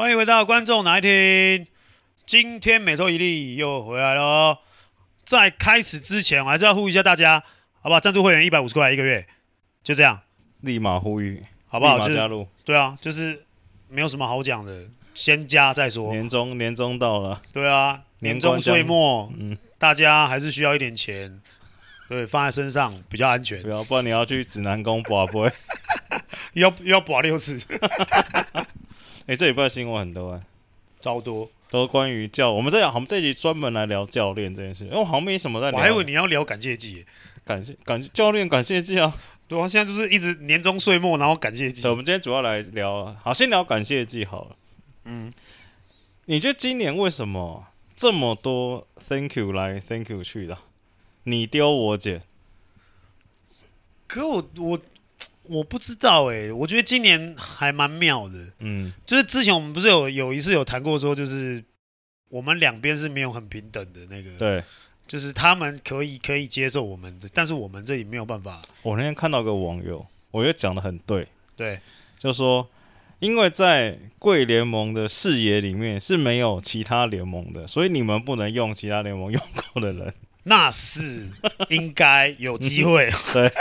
欢迎回到观众哪爱听，今天每周一例又回来了。在开始之前，我还是要呼吁一下大家，好不好？赞助会员一百五十块一个月，就这样，立马呼吁，好不好？立马加入。对啊，就是没有什么好讲的，先加再说。年终年终到了，对啊，年终岁末，嗯，大家还是需要一点钱，对，放在身上比较安全。不要，不然你要去指南宫拔杯，要要拔六次。哎、欸，这礼拜新闻很多哎、欸，超多，都关于教。我们这样，我们这一集专门来聊教练这件事，因为我好像没什么在聊。我还以为你要聊感谢祭，感谢感谢教练感谢祭啊。对啊，现在就是一直年终岁末，然后感谢祭。我们今天主要来聊，好，先聊感谢祭好了。嗯，你觉得今年为什么这么多 Thank you 来 Thank you 去的？你丢我捡。可我我。我不知道哎、欸，我觉得今年还蛮妙的，嗯，就是之前我们不是有有一次有谈过说，就是我们两边是没有很平等的那个，对，就是他们可以可以接受我们的，但是我们这里没有办法。我那天看到个网友，我觉得讲的很对，对，就说因为在贵联盟的视野里面是没有其他联盟的，所以你们不能用其他联盟用过的人，那是应该有机会，对。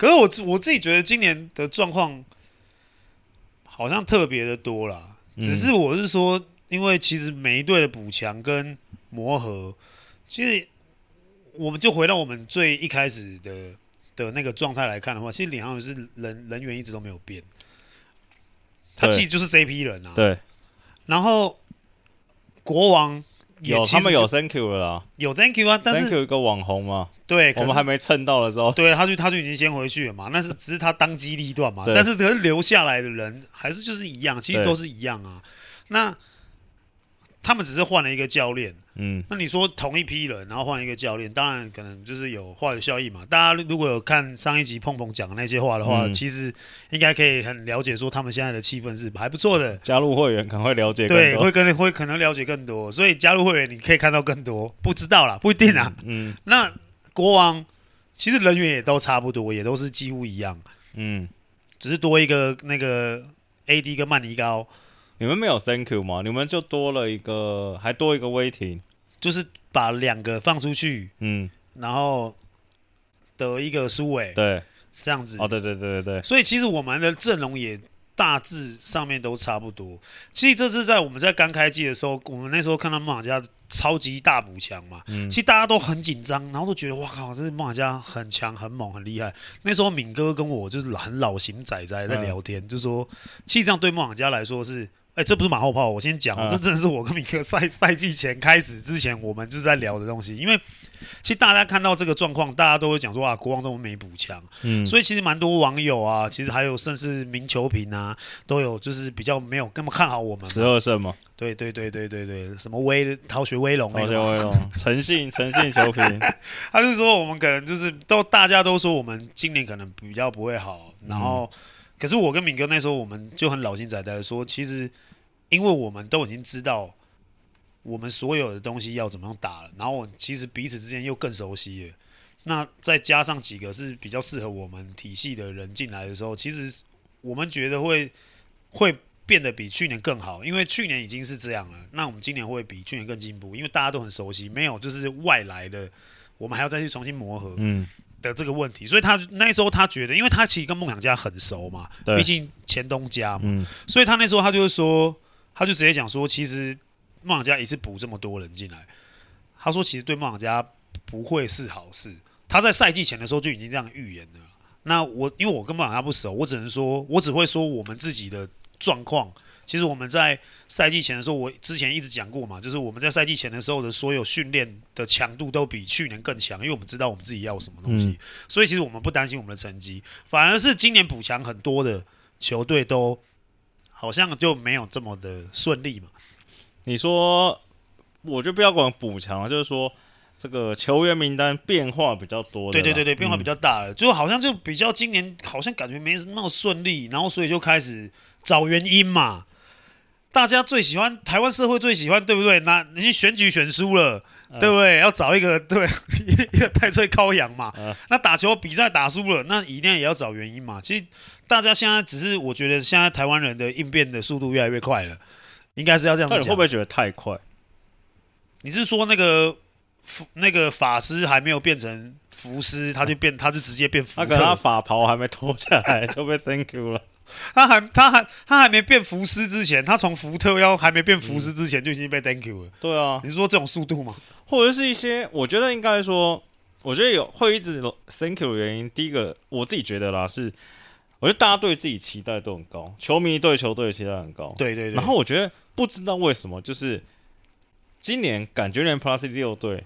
可是我我自己觉得今年的状况好像特别的多啦，只是我是说，因为其实每一队的补强跟磨合，其实我们就回到我们最一开始的的那个状态来看的话，其实领航员是人人员一直都没有变，他其实就是这批人啊。对。然后国王。有他们有 Thank you 了啦，有 Thank you 啊，但是 Thank you 一个网红嘛，对，我们还没蹭到的时候，对，他就他就已经先回去了嘛，那是只是他当机立断嘛，但是可是留下来的人还是就是一样，其实都是一样啊，那他们只是换了一个教练。嗯，那你说同一批人，然后换一个教练，当然可能就是有化学效应嘛。大家如果有看上一集碰碰讲的那些话的话，嗯、其实应该可以很了解说他们现在的气氛是还不错的。加入会员可能会了解更多，对，会跟会可能了解更多，所以加入会员你可以看到更多。不知道啦，不一定啦。嗯，嗯那国王其实人员也都差不多，也都是几乎一样。嗯，只是多一个那个 AD 跟曼尼高。你们没有 Thank you 吗？你们就多了一个，还多一个 waiting，。就是把两个放出去，嗯，然后得一个苏伟，对，这样子。哦，对对对对对。所以其实我们的阵容也大致上面都差不多。其实这次在我们在刚开机的时候，我们那时候看到梦想家超级大补强嘛，嗯，其实大家都很紧张，然后都觉得哇靠，这是梦想家很强、很猛、很厉害。那时候敏哥跟我就是很老型仔仔在聊天，嗯、就说，其实这样对梦想家来说是。哎、欸，这不是马后炮，我先讲，这真的是我跟米克赛赛季前开始之前，我们就是在聊的东西。因为其实大家看到这个状况，大家都会讲说啊，国王都没补强，嗯，所以其实蛮多网友啊，其实还有甚至名球评啊，都有就是比较没有那么看好我们。十二胜吗？对对对对对对，什么威逃学威龙，逃学威龙，诚信诚信球评，他是说我们可能就是都大家都说我们今年可能比较不会好，然后。嗯可是我跟敏哥那时候，我们就很老心仔仔说，其实因为我们都已经知道我们所有的东西要怎么样打了，然后其实彼此之间又更熟悉了。那再加上几个是比较适合我们体系的人进来的时候，其实我们觉得会会变得比去年更好，因为去年已经是这样了。那我们今年会比去年更进步，因为大家都很熟悉，没有就是外来的，我们还要再去重新磨合。嗯。的这个问题，所以他那时候他觉得，因为他其实跟梦想家很熟嘛，毕竟前东家嘛，嗯、所以他那时候他就是说，他就直接讲说，其实梦想家一次补这么多人进来，他说其实对梦想家不会是好事。他在赛季前的时候就已经这样预言了。那我因为我跟梦想家不熟，我只能说，我只会说我们自己的状况。其实我们在赛季前的时候，我之前一直讲过嘛，就是我们在赛季前的时候的所有训练的强度都比去年更强，因为我们知道我们自己要什么东西，嗯、所以其实我们不担心我们的成绩，反而是今年补强很多的球队都好像就没有这么的顺利嘛。你说，我就不要管补强了，就是说这个球员名单变化比较多，对对对对，变化比较大了，嗯、就好像就比较今年好像感觉没那么顺利，然后所以就开始找原因嘛。大家最喜欢台湾社会最喜欢对不对？那你去选举选输了，对不对？要找一个对 一个代罪羔羊嘛。嗯、那打球比赛打输了，那一定也要找原因嘛。其实大家现在只是，我觉得现在台湾人的应变的速度越来越快了，应该是要这样子讲。你会不会觉得太快？你是说那个那个法师还没有变成符师，他就变，他就直接变福特？他可能他法袍还没脱下来就被 Thank you 了。他还他还他还没变福斯之前，他从福特要还没变福斯之前就已经被 Thank you 了。对啊，你是说这种速度吗？或者是一些，我觉得应该说，我觉得有会一直 Thank you 的原因，第一个我自己觉得啦，是我觉得大家对自己期待都很高，球迷对球队的期待很高。对对对。然后我觉得不知道为什么，就是今年感觉连 Plus 六队，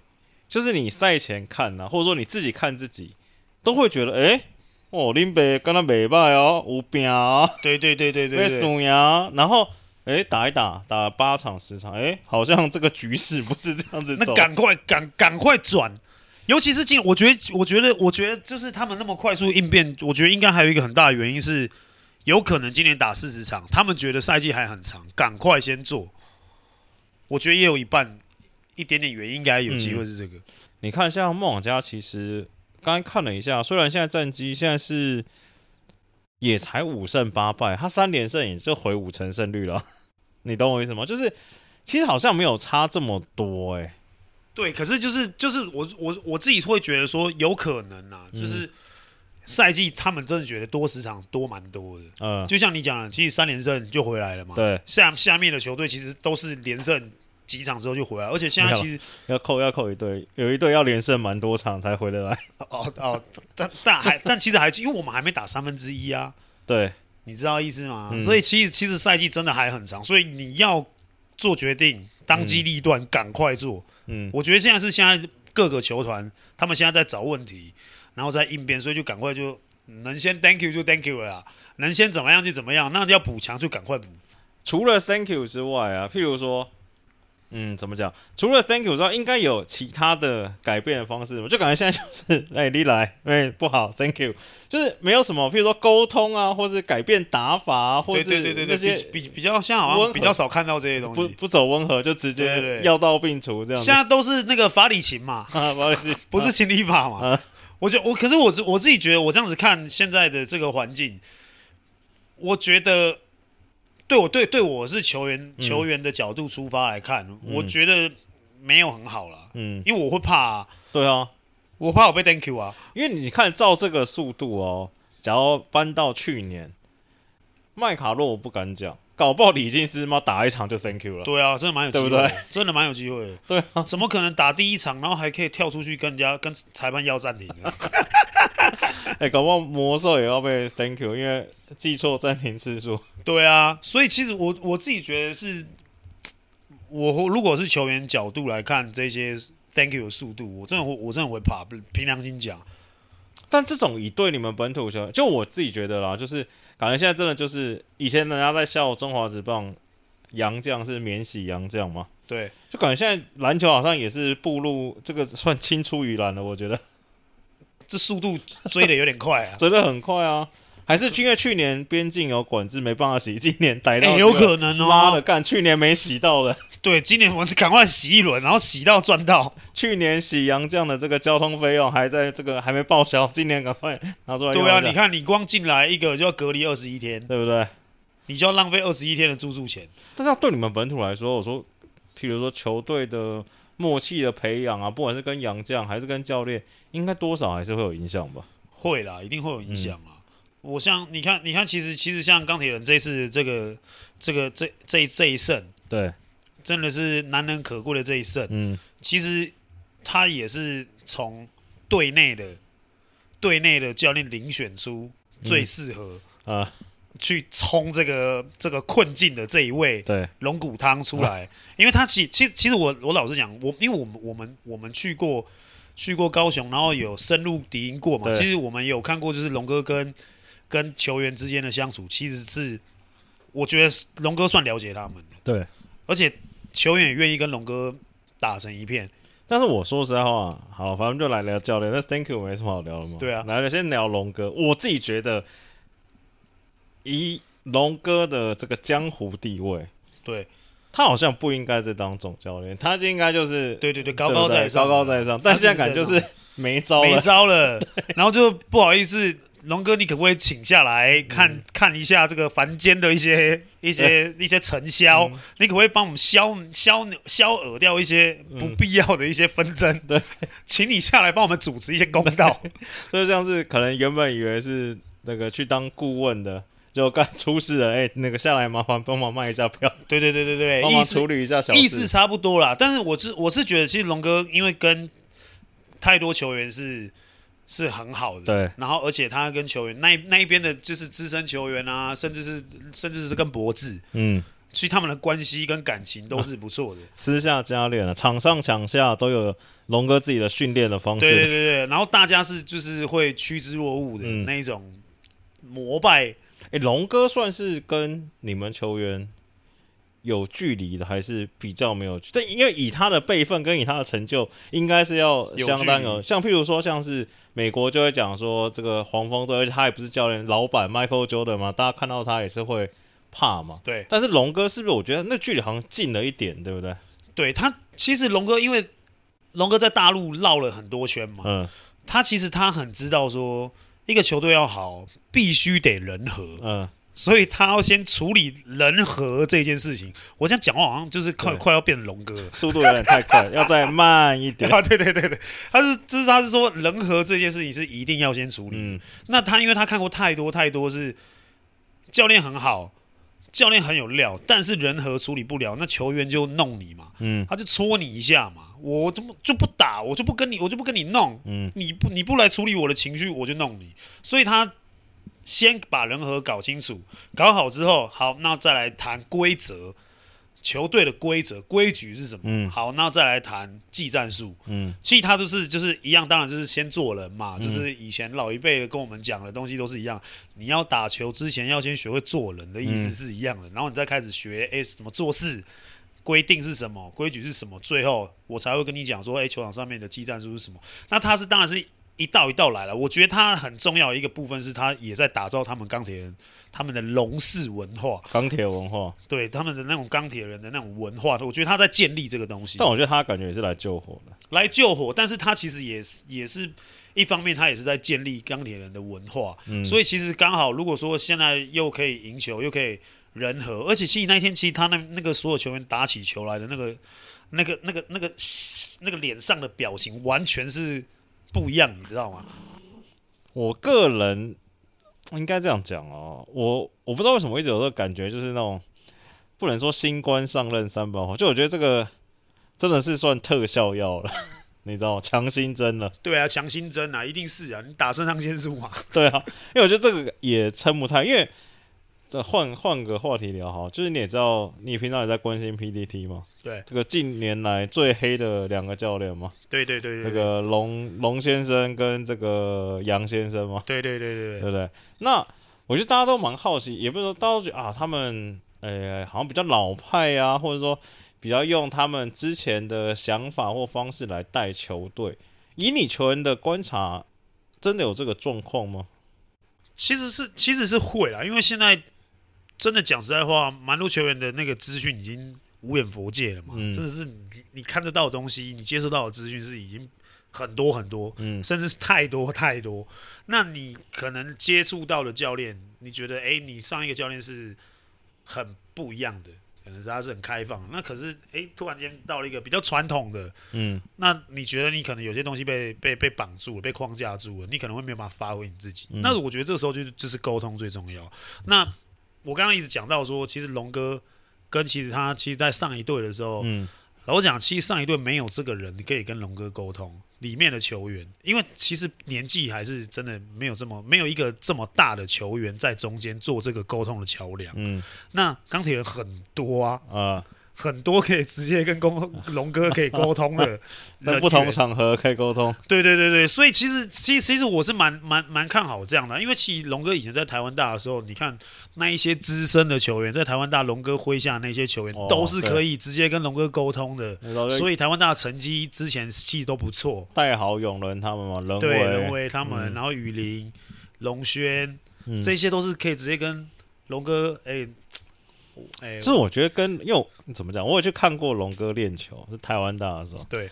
就是你赛前看呐、啊，或者说你自己看自己，都会觉得，哎。哦，林北跟他没败哦，有拼啊！对对对对对，被输呀。然后，哎，打一打，打了八场十场，哎，好像这个局势不是这样子。那赶快赶赶快转，尤其是今，我觉得，我觉得，我觉得，就是他们那么快速应变，我觉得应该还有一个很大的原因是，有可能今年打四十场，他们觉得赛季还很长，赶快先做。我觉得也有一半一点点原因，应该有机会是这个。嗯、你看，像梦想家，其实。刚才看了一下，虽然现在战绩现在是也才五胜八败，他三连胜也就回五成胜率了。你懂我意思吗？就是其实好像没有差这么多哎、欸。对，可是就是就是我我我自己会觉得说有可能啊，就是赛季他们真的觉得多十场多蛮多的。嗯，就像你讲的，其实三连胜就回来了嘛。对，下下面的球队其实都是连胜。几场之后就回来，而且现在其实要扣要扣一队，有一队要连胜蛮多场才回得来。哦哦，但但还但其实还因为我们还没打三分之一啊。对，你知道意思吗？嗯、所以其实其实赛季真的还很长，所以你要做决定，当机立断，赶、嗯、快做。嗯，我觉得现在是现在各个球团他们现在在找问题，然后在应变，所以就赶快就能先 thank you 就 thank you 了啦，能先怎么样就怎么样，那要补强就赶快补。除了 thank you 之外啊，譬如说。嗯，怎么讲？除了 Thank you 之外，应该有其他的改变的方式。我就感觉现在就是，哎、欸，你来，哎、欸，不好，Thank you，就是没有什么，譬如说沟通啊，或是改变打法啊，或是那些比比，比较像好像比较少看到这些东西。不不走温和，就直接药到病除这样。现在都是那个法理情嘛，啊，法理情 不是情理法嘛。啊、我觉我，可是我我自己觉得，我这样子看现在的这个环境，我觉得。对我对对我是球员球员的角度出发来看，嗯、我觉得没有很好了。嗯，因为我会怕、啊。对啊，我怕我被 Thank you 啊。因为你看照这个速度哦，假如搬到去年，麦卡洛我不敢讲，搞不好李金斯妈打一场就 Thank you 了。对啊，真的蛮有机会，对不对？真的蛮有机会的。对啊，怎么可能打第一场，然后还可以跳出去跟人家跟裁判要暂停呢？哎、欸，搞不好魔兽也要被 Thank you，因为记错暂停次数。对啊，所以其实我我自己觉得是，我如果是球员角度来看这些 Thank you 的速度，我真的我真的会怕。凭良心讲，但这种以对你们本土球，就我自己觉得啦，就是感觉现在真的就是以前人家在笑中华职棒洋将是免洗洋将嘛，对，就感觉现在篮球好像也是步入这个算青出于蓝了，我觉得。这速度追的有点快啊，追的很快啊，还是因为去年边境有管制没办法洗，今年逮到、欸、有可能哦。妈的，干去年没洗到的，对，今年我们赶快洗一轮，然后洗到赚到。去年洗洋将的这个交通费用还在这个还没报销，今年赶快拿出来。对啊，你看你光进来一个就要隔离二十一天，对不对？你就要浪费二十一天的住宿钱。但是对你们本土来说，我说，譬如说球队的。默契的培养啊，不管是跟杨将还是跟教练，应该多少还是会有影响吧？会啦，一定会有影响啊！嗯、我像你看，你看，其实其实像钢铁人这次这个这个这这这一胜，对，真的是难能可贵的这一胜。嗯，其实他也是从队内的队内的教练遴选出最适合、嗯、啊。去冲这个这个困境的这一位，对。龙骨汤出来，因为他其其其实我我老实讲，我因为我们我们我们去过去过高雄，然后有深入敌营过嘛，其实我们有看过，就是龙哥跟跟球员之间的相处，其实是我觉得龙哥算了解他们的，对，而且球员也愿意跟龙哥打成一片。但是我说实在话，好，反正就来聊教练，那 Thank you 没什么好聊的嘛，对啊，来了先聊龙哥，我自己觉得。以龙哥的这个江湖地位，对，他好像不应该再当总教练，他就应该就是对对对，高高在上，高高在上。但现在感觉就是没招没招了，然后就不好意思。龙哥，你可不可以请下来看、嗯、看一下这个凡间的一些一些一些尘嚣？嗯、你可不可以帮我们消消消耳掉一些不必要的一些纷争？嗯、对，请你下来帮我们主持一些公道。所以像是可能原本以为是那个去当顾问的，就刚出事了，哎、欸，那个下来麻烦帮忙卖一下票。对对对对对，帮忙处理一下小事，意思差不多啦。但是我是我是觉得，其实龙哥因为跟太多球员是。是很好的，对。然后，而且他跟球员那那一边的，就是资深球员啊，甚至是甚至是跟博智，嗯，其实他们的关系跟感情都是不错的。啊、私下加练了，场上场下都有龙哥自己的训练的方式。对对对对。然后大家是就是会趋之若鹜的那一种膜拜。龙哥算是跟你们球员。有距离的还是比较没有，但因为以他的辈分跟以他的成就，应该是要相当有。像譬如说，像是美国就会讲说这个黄蜂队，而且他也不是教练，老板 Michael Jordan 嘛，大家看到他也是会怕嘛。对。但是龙哥是不是？我觉得那距离好像近了一点，对不对？对他，其实龙哥因为龙哥在大陆绕了很多圈嘛，嗯，他其实他很知道说，一个球队要好，必须得人和，嗯。所以他要先处理人和这件事情。我这样讲话好像就是快快要变龙哥了，速度有点太快，要再慢一点。啊，对对对对，他是就是他是说人和这件事情是一定要先处理。嗯，那他因为他看过太多太多是教练很好，教练很有料，但是人和处理不了，那球员就弄你嘛。嗯，他就戳你一下嘛，我怎么就不打，我就不跟你，我就不跟你弄。嗯，你不你不来处理我的情绪，我就弄你。所以他。先把人和搞清楚，搞好之后，好，那再来谈规则，球队的规则规矩是什么？嗯，好，那再来谈技战术。嗯，其实他就是就是一样，当然就是先做人嘛，嗯、就是以前老一辈的跟我们讲的东西都是一样。你要打球之前要先学会做人的意思是一样的，嗯、然后你再开始学，哎，怎么做事，规定是什么，规矩是什么，最后我才会跟你讲说，哎，球场上面的技战术是什么。那他是当然是。一道一道来了，我觉得他很重要的一个部分是他也在打造他们钢铁人他们的龙式文化，钢铁文化，对他们的那种钢铁人的那种文化，我觉得他在建立这个东西。但我觉得他感觉也是来救火的，来救火，但是他其实也是也是一方面，他也是在建立钢铁人的文化。嗯，所以其实刚好，如果说现在又可以赢球，又可以人和，而且其实那一天其实他那那个所有球员打起球来的那个那个那个那个那个脸上的表情，完全是。不一样，你知道吗？我个人应该这样讲哦，我我不知道为什么一直有这个感觉，就是那种不能说新官上任三把火，就我觉得这个真的是算特效药了，你知道吗？强心针了。对啊，强心针啊，一定是啊，你打肾上腺素啊。对啊，因为我觉得这个也撑不太，因为这换换个话题聊哈，就是你也知道，你平常也在关心 PDT 吗？对，这个近年来最黑的两个教练嘛，对对对对，这个龙龙先生跟这个杨先生嘛，对对对对对，对不对？那我觉得大家都蛮好奇，也不是说大家都觉得啊，他们呃好像比较老派啊，或者说比较用他们之前的想法或方式来带球队。以你球员的观察，真的有这个状况吗？其实是其实是会啦，因为现在真的讲实在话，蛮多球员的那个资讯已经。无眼佛界了嘛，嗯、真的是你你看得到的东西，你接收到的资讯是已经很多很多，嗯，甚至是太多太多。那你可能接触到的教练，你觉得，哎、欸，你上一个教练是很不一样的，可能是他是很开放。那可是，哎、欸，突然间到了一个比较传统的，嗯，那你觉得你可能有些东西被被被绑住了，被框架住了，你可能会没有办法发挥你自己。嗯、那我觉得这个时候就就是沟通最重要。那我刚刚一直讲到说，其实龙哥。跟其实他其实，在上一队的时候，嗯，老讲，其实上一队没有这个人，你可以跟龙哥沟通里面的球员，因为其实年纪还是真的没有这么没有一个这么大的球员在中间做这个沟通的桥梁。嗯，那钢铁人很多啊，啊。很多可以直接跟公龙哥可以沟通的，在不同场合可以沟通。对对对对，所以其实其实其实我是蛮蛮蛮看好这样的，因为其实龙哥以前在台湾大的时候，你看那一些资深的球员在台湾大龙哥麾下那些球员都是可以直接跟龙哥沟通的，所以台湾大的成绩之前其实都不错。戴豪、永伦他们嘛，仁对仁威他们，然后雨林、龙轩，这些都是可以直接跟龙哥哎。哎，就是我觉得跟因为怎么讲，我也去看过龙哥练球，是台湾大的时候。对，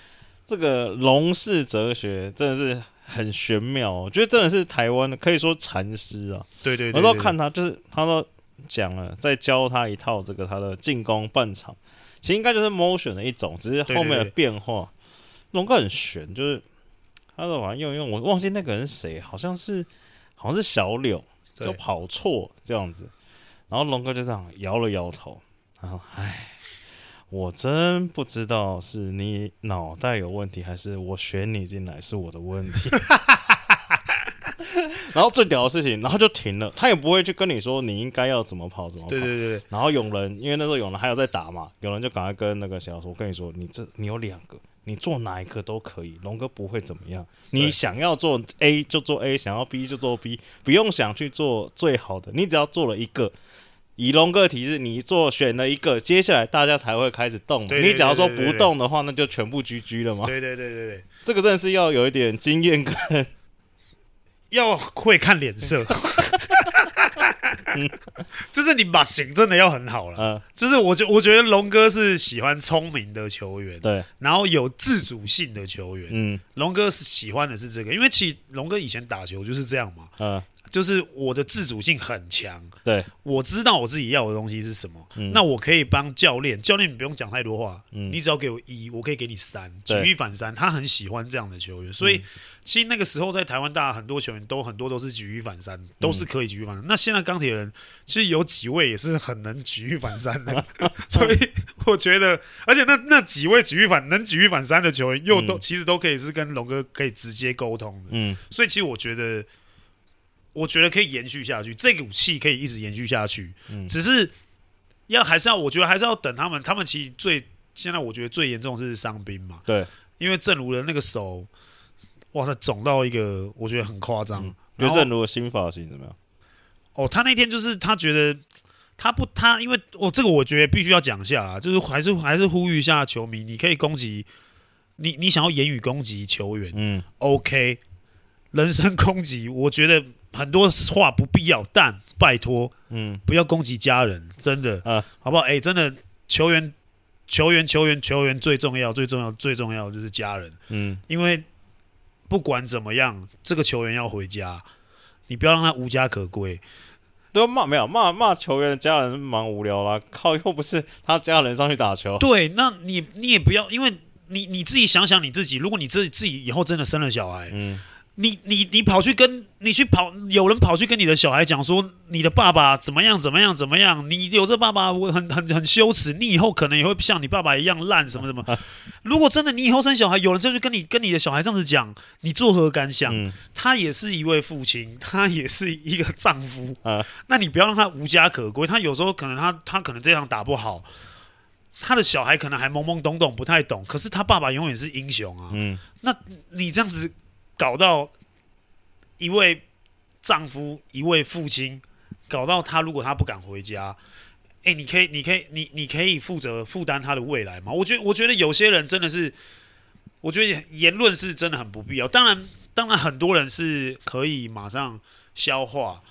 这个龙式哲学真的是很玄妙，我觉得真的是台湾的，可以说禅师啊。对对，对，对，我都看他，就是他都讲了，在教他一套这个他的进攻半场，其实应该就是 motion 的一种，只是后面的变化。龙哥很玄，就是他说好像用用，我忘记那个人是谁，好像是好像是小柳，就跑错这样子。然后龙哥就这样摇了摇头，然后唉，我真不知道是你脑袋有问题，还是我选你进来是我的问题。然后最屌的事情，然后就停了，他也不会去跟你说你应该要怎么跑怎么跑。对对对。然后有人，因为那时候有人还有在打嘛，有人就赶快跟那个小说，我跟你说，你这你有两个。你做哪一个都可以，龙哥不会怎么样。你想要做 A 就做 A，想要 B 就做 B，不用想去做最好的。你只要做了一个，以龙哥提示，你做选了一个，接下来大家才会开始动。你假如说不动的话，那就全部 GG 了嘛。对对对对对，这个真的是要有一点经验跟 要会看脸色。嗯，就是你把型真的要很好了。嗯，就是我觉我觉得龙哥是喜欢聪明的球员，对，然后有自主性的球员。嗯，龙哥是喜欢的是这个，因为其实龙哥以前打球就是这样嘛。嗯。就是我的自主性很强，对，我知道我自己要的东西是什么，嗯、那我可以帮教练，教练你不用讲太多话，嗯、你只要给我一，我可以给你三，举一反三，他很喜欢这样的球员，所以、嗯、其实那个时候在台湾，大家很多球员都很多都是举一反三，都是可以举一反三。嗯、那现在钢铁人其实有几位也是很能举一反三的，所以我觉得，而且那那几位举一反能举一反三的球员，又都、嗯、其实都可以是跟龙哥可以直接沟通的，嗯，所以其实我觉得。我觉得可以延续下去，这股气可以一直延续下去。嗯，只是要还是要，我觉得还是要等他们。他们其实最现在，我觉得最严重的是伤兵嘛。对，因为正如的那个手，哇塞，肿到一个，我觉得很夸张。嗯、觉得正如的新发型怎么样？哦，他那天就是他觉得他不他，因为我、哦、这个我觉得必须要讲一下啊，就是还是还是呼吁一下球迷，你可以攻击你，你想要言语攻击球员，嗯，OK，人身攻击，我觉得。很多话不必要，但拜托，嗯，不要攻击家人，真的，啊，好不好？哎、欸，真的，球员，球员，球员，球员最重要，最重要，最重要就是家人，嗯，因为不管怎么样，这个球员要回家，你不要让他无家可归。都骂没有骂骂球员的家人蛮无聊啦，靠，又不是他家人上去打球。对，那你你也不要，因为你你自己想想你自己，如果你自己自己以后真的生了小孩，嗯。你你你跑去跟你去跑，有人跑去跟你的小孩讲说你的爸爸怎么样怎么样怎么样？你有这爸爸我很很很羞耻，你以后可能也会像你爸爸一样烂什么什么。如果真的你以后生小孩，有人就去跟你跟你的小孩这样子讲，你作何感想？嗯、他也是一位父亲，他也是一个丈夫，啊、那你不要让他无家可归。他有时候可能他他可能这样打不好，他的小孩可能还懵懵懂懂不太懂，可是他爸爸永远是英雄啊。嗯，那你这样子。搞到一位丈夫，一位父亲，搞到他如果他不敢回家，哎，你可以，你可以，你你可以负责负担他的未来吗？我觉得，我觉得有些人真的是，我觉得言论是真的很不必要。当然，当然很多人是可以马上消化，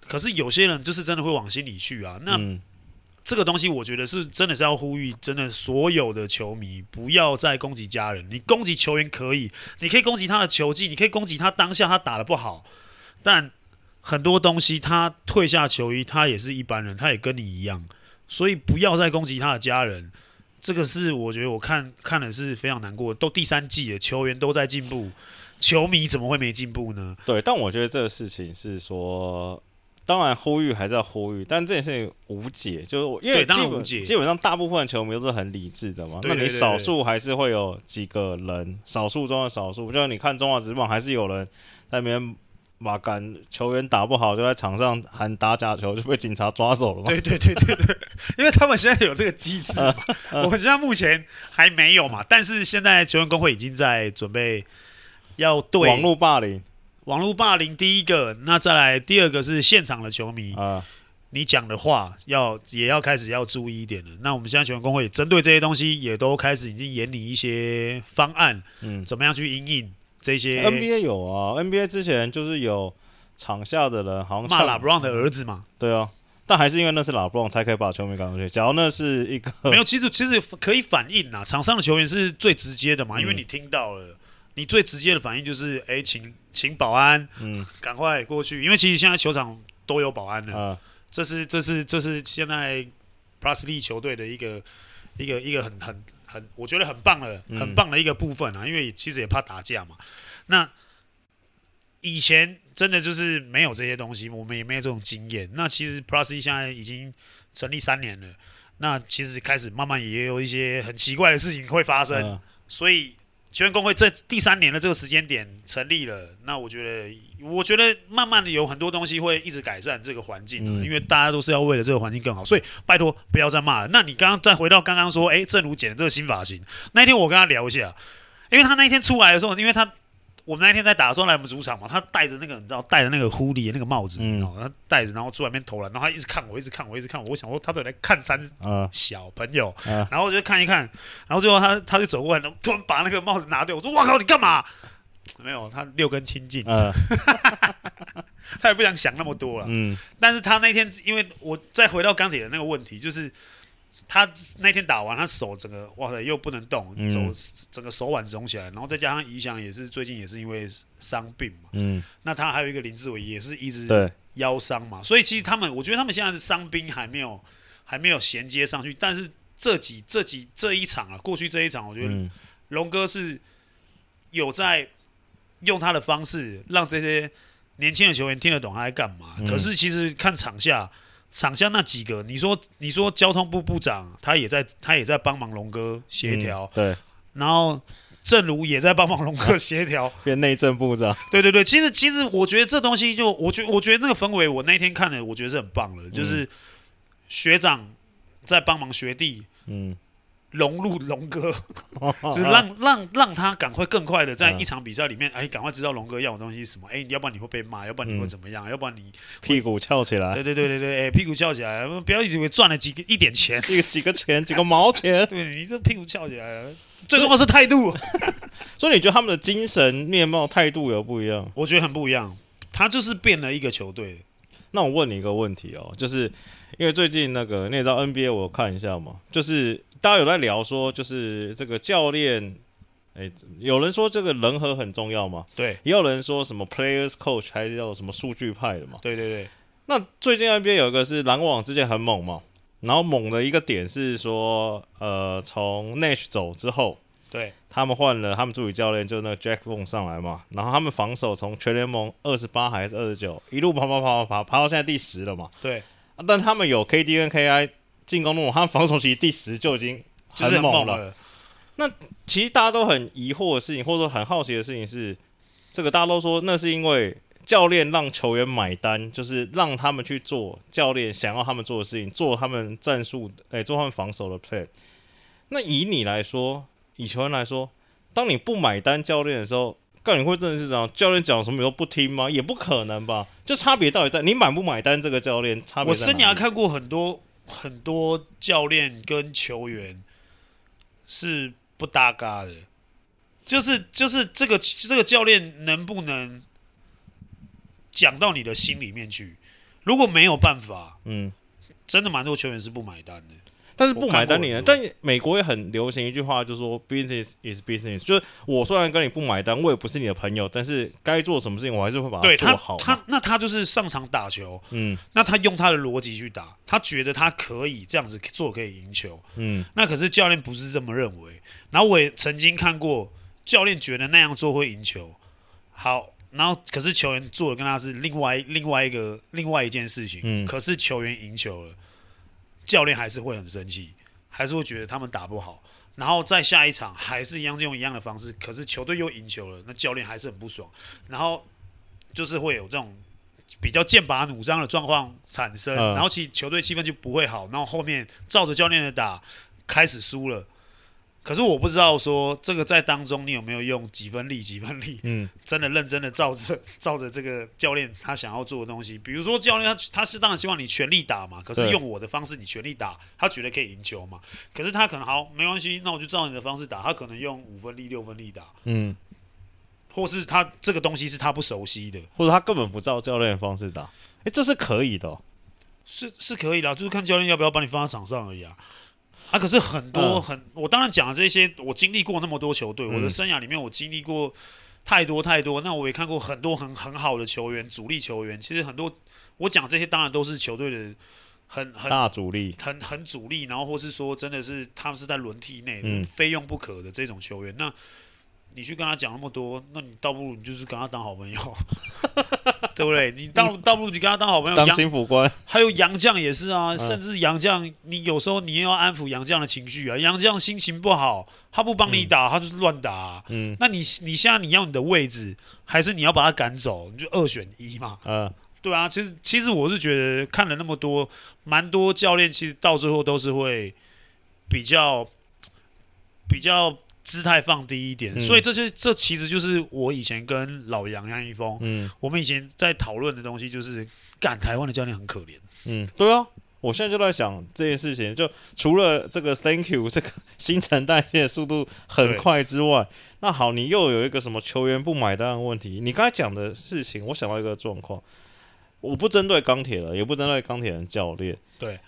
可是有些人就是真的会往心里去啊。那。这个东西我觉得是真的是要呼吁，真的所有的球迷不要再攻击家人。你攻击球员可以，你可以攻击他的球技，你可以攻击他当下他打得不好，但很多东西他退下球衣，他也是一般人，他也跟你一样，所以不要再攻击他的家人。这个是我觉得我看看的是非常难过。都第三季了，球员都在进步，球迷怎么会没进步呢？对，但我觉得这个事情是说。当然呼吁还是要呼吁，但这件事情无解，就是因为基本基本上大部分球迷都是很理智的嘛。那你少数还是会有几个人，少数中的少数，就像你看中华职棒，还是有人在那边把赶球员打不好，就在场上喊打假球，就被警察抓走了嘛。对对对对对，因为他们现在有这个机制嘛，我们现在目前还没有嘛，但是现在球员工会已经在准备要对网络霸凌。网络霸凌第一个，那再来第二个是现场的球迷啊，你讲的话要也要开始要注意一点了。那我们现在球员工会针对这些东西也都开始已经研拟一些方案，嗯，怎么样去应应这些？NBA 有啊，NBA 之前就是有场下的人好像骂 LeBron 的儿子嘛，对啊，但还是因为那是老布朗才可以把球迷赶出去。假如那是一个没有，其实其实可以反映呐，场上的球员是最直接的嘛，因为你听到了，你最直接的反应就是，哎，请请保安，嗯，赶快过去，因为其实现在球场都有保安了，这是这是这是现在 Plus League 球队的一个一个一个很很很，我觉得很棒的很棒的一个部分啊，因为其实也怕打架嘛，那。以前真的就是没有这些东西，我们也没有这种经验。那其实 Plus 现在已经成立三年了，那其实开始慢慢也有一些很奇怪的事情会发生。嗯、所以球员工会这第三年的这个时间点成立了，那我觉得，我觉得慢慢的有很多东西会一直改善这个环境、嗯、因为大家都是要为了这个环境更好。所以拜托不要再骂了。那你刚刚再回到刚刚说，哎，正如剪的这个新发型，那一天我跟他聊一下，因为他那一天出来的时候，因为他。我们那天在打的时候来我们主场嘛，他戴着那个你知道戴着那个狐狸那个帽子，嗯，他戴着然后出外面投篮，然后他一直看我，一直看我，一直看我。我想说他都来看三小朋友，嗯、然后我就看一看，然后最后他他就走过来，然后突然把那个帽子拿掉。我说：“我靠，你干嘛？”没有，他六根清净，嗯、他也不想想那么多了。嗯，但是他那天因为我再回到钢铁的那个问题，就是。他那天打完，他手整个哇塞又不能动，走整个手腕肿起来，然后再加上影响也是最近也是因为伤病嘛。嗯，那他还有一个林志伟也是一直腰伤嘛，所以其实他们我觉得他们现在的伤兵还没有还没有衔接上去，但是这几这几这一场啊，过去这一场我觉得龙哥是有在用他的方式让这些年轻的球员听得懂他在干嘛，可是其实看场下。场下那几个，你说你说交通部部长他也在他也在帮忙龙哥协调，嗯，对，然后正如也在帮忙龙哥协调，变内政部长，对对对，其实其实我觉得这东西就我觉我觉得那个氛围，我那天看了，我觉得是很棒的，嗯、就是学长在帮忙学弟，嗯。融入龙哥，就是让让让他赶快更快的在一场比赛里面，哎，赶快知道龙哥要的东西是什么，哎，要不然你会被骂，要不然你会怎么样，要不然你屁股翘起来，对对对对对，哎，屁股翘起来，不要以为赚了几个一点钱，一个几个钱，几个毛钱，对你这屁股翘起来，最重要是态度。所以你觉得他们的精神面貌态度有不一样？我觉得很不一样，他就是变了一个球队。那我问你一个问题哦，就是因为最近那个你也知道 NBA，我看一下嘛，就是。大家有在聊说，就是这个教练，哎，有人说这个人和很重要嘛？对，也有人说什么 players coach 还是要什么数据派的嘛？对对对。那最近 NBA 有一个是篮网之前很猛嘛，然后猛的一个点是说，呃，从 Nash 走之后，对，他们换了他们助理教练，就那个 Jack Vaughn 上来嘛，然后他们防守从全联盟二十八还是二十九，一路爬爬爬爬爬爬到现在第十了嘛？对，但他们有 KD 跟 KI。进攻路，他防守其实第十就已经很猛了。那其实大家都很疑惑的事情，或者说很好奇的事情是，这个大家都说那是因为教练让球员买单，就是让他们去做教练想要他们做的事情，做他们战术，哎，做他们防守的 play。那以你来说，以球员来说，当你不买单教练的时候，告你会真的是这样？教练讲什么你都不听吗？也不可能吧？就差别到底在你买不买单这个教练差别。我生涯看过很多。很多教练跟球员是不搭嘎的，就是就是这个这个教练能不能讲到你的心里面去？如果没有办法，嗯，真的蛮多球员是不买单的。但是不买单你呢？但美国也很流行一句话，就是说 “business is business”。就是我虽然跟你不买单，我也不是你的朋友，但是该做什么事情，我还是会把它做好他。他那他就是上场打球，嗯，那他用他的逻辑去打，他觉得他可以这样子做，可以赢球，嗯。那可是教练不是这么认为。然后我也曾经看过教练觉得那样做会赢球，好，然后可是球员做的跟他是另外另外一个另外一件事情，嗯。可是球员赢球了。教练还是会很生气，还是会觉得他们打不好，然后再下一场还是一样用一样的方式，可是球队又赢球了，那教练还是很不爽，然后就是会有这种比较剑拔弩张的状况产生，然后其实球队气氛就不会好，然后后面照着教练的打，开始输了。可是我不知道说这个在当中你有没有用几分力几分力，嗯，真的认真的照着 照着这个教练他想要做的东西，比如说教练他他是当然希望你全力打嘛，可是用我的方式你全力打，他觉得可以赢球嘛，可是他可能好没关系，那我就照你的方式打，他可能用五分力六分力打，嗯，或是他这个东西是他不熟悉的，或者他根本不照教练的方式打，诶，这是可以的哦。是是可以的，就是看教练要不要把你放在场上而已啊。啊，可是很多、嗯、很，我当然讲的这些，我经历过那么多球队，嗯、我的生涯里面我经历过太多太多。那我也看过很多很很好的球员，主力球员。其实很多我讲这些，当然都是球队的很很大主力，很很主力，然后或是说真的是他们是在轮替内，嗯、非用不可的这种球员。那你去跟他讲那么多，那你倒不如你就是跟他当好朋友，对不对？你倒倒不如你跟他当好朋友，当心辅官。还有杨将也是啊，甚至杨将，你有时候你也要安抚杨将的情绪啊。杨将心情不好，他不帮你打，嗯、他就是乱打、啊。嗯，那你你现在你要你的位置，还是你要把他赶走？你就二选一嘛。嗯，对啊。其实其实我是觉得看了那么多，蛮多教练其实到最后都是会比较比较。姿态放低一点，嗯、所以这些这其实就是我以前跟老杨杨一峰，嗯，我们以前在讨论的东西，就是干台湾的教练很可怜。嗯，对啊，我现在就在想这件事情，就除了这个 Thank you 这个 新陈代谢速度很快之外，那好，你又有一个什么球员不买单的问题？你刚才讲的事情，我想到一个状况，我不针对钢铁了，也不针对钢铁人教练，对。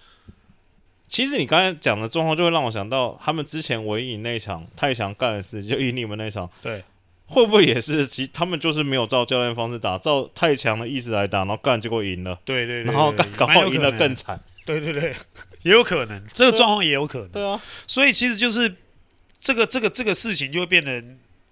其实你刚才讲的状况，就会让我想到他们之前唯一那场太强干的事，就赢你们那场，对，会不会也是其他们就是没有照教练方式打，照太强的意思来打，然后干结果赢了，对对对，然后搞不好赢得更惨，对对对，也有可能，这个状况也有可能，对啊，所以其实就是这个这个这个事情就会变得，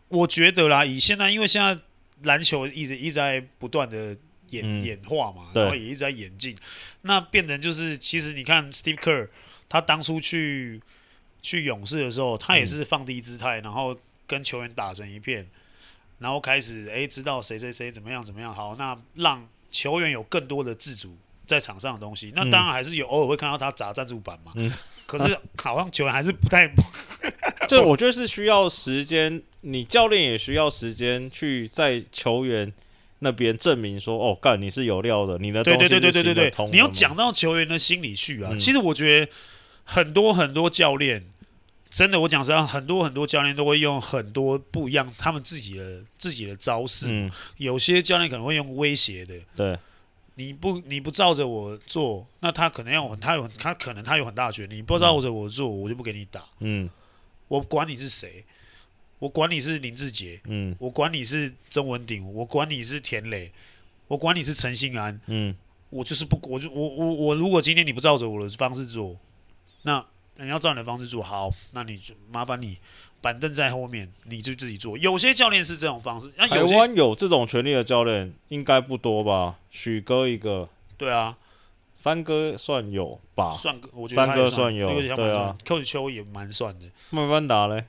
我觉得啦，以现在因为现在篮球一直一直在不断的演、嗯、演化嘛，然后也一直在演进，那变成就是其实你看 Steve Kerr。他当初去去勇士的时候，他也是放低姿态，嗯、然后跟球员打成一片，然后开始哎知道谁谁谁怎么样怎么样。好，那让球员有更多的自主在场上的东西。那当然还是有偶尔会看到他砸赞助板嘛。嗯、可是 好像球员还是不太。就我觉得是需要时间，你教练也需要时间去在球员那边证明说，哦，干你是有料的，你的东西是对对对对对对，你要讲到球员的心理去啊。嗯、其实我觉得。很多很多教练，真的，我讲实话，很多很多教练都会用很多不一样他们自己的自己的招式。嗯、有些教练可能会用威胁的。对，你不你不照着我做，那他可能要很他有他可能他有很大的权利。你不照着我做，我就不给你打。嗯，我管你是谁，我管你是林志杰，嗯，我管你是曾文鼎，我管你是田磊，我管你是陈信安，嗯，我就是不，我就我我我如果今天你不照着我的方式做。那你要照你的方式做好，那你就麻烦你板凳在后面，你就自己做。有些教练是这种方式，那有台湾有这种权利的教练应该不多吧？许哥一个，对啊，三哥算有吧？算哥，我觉得三哥算有，对啊，寇子秋也蛮算的。曼班达嘞，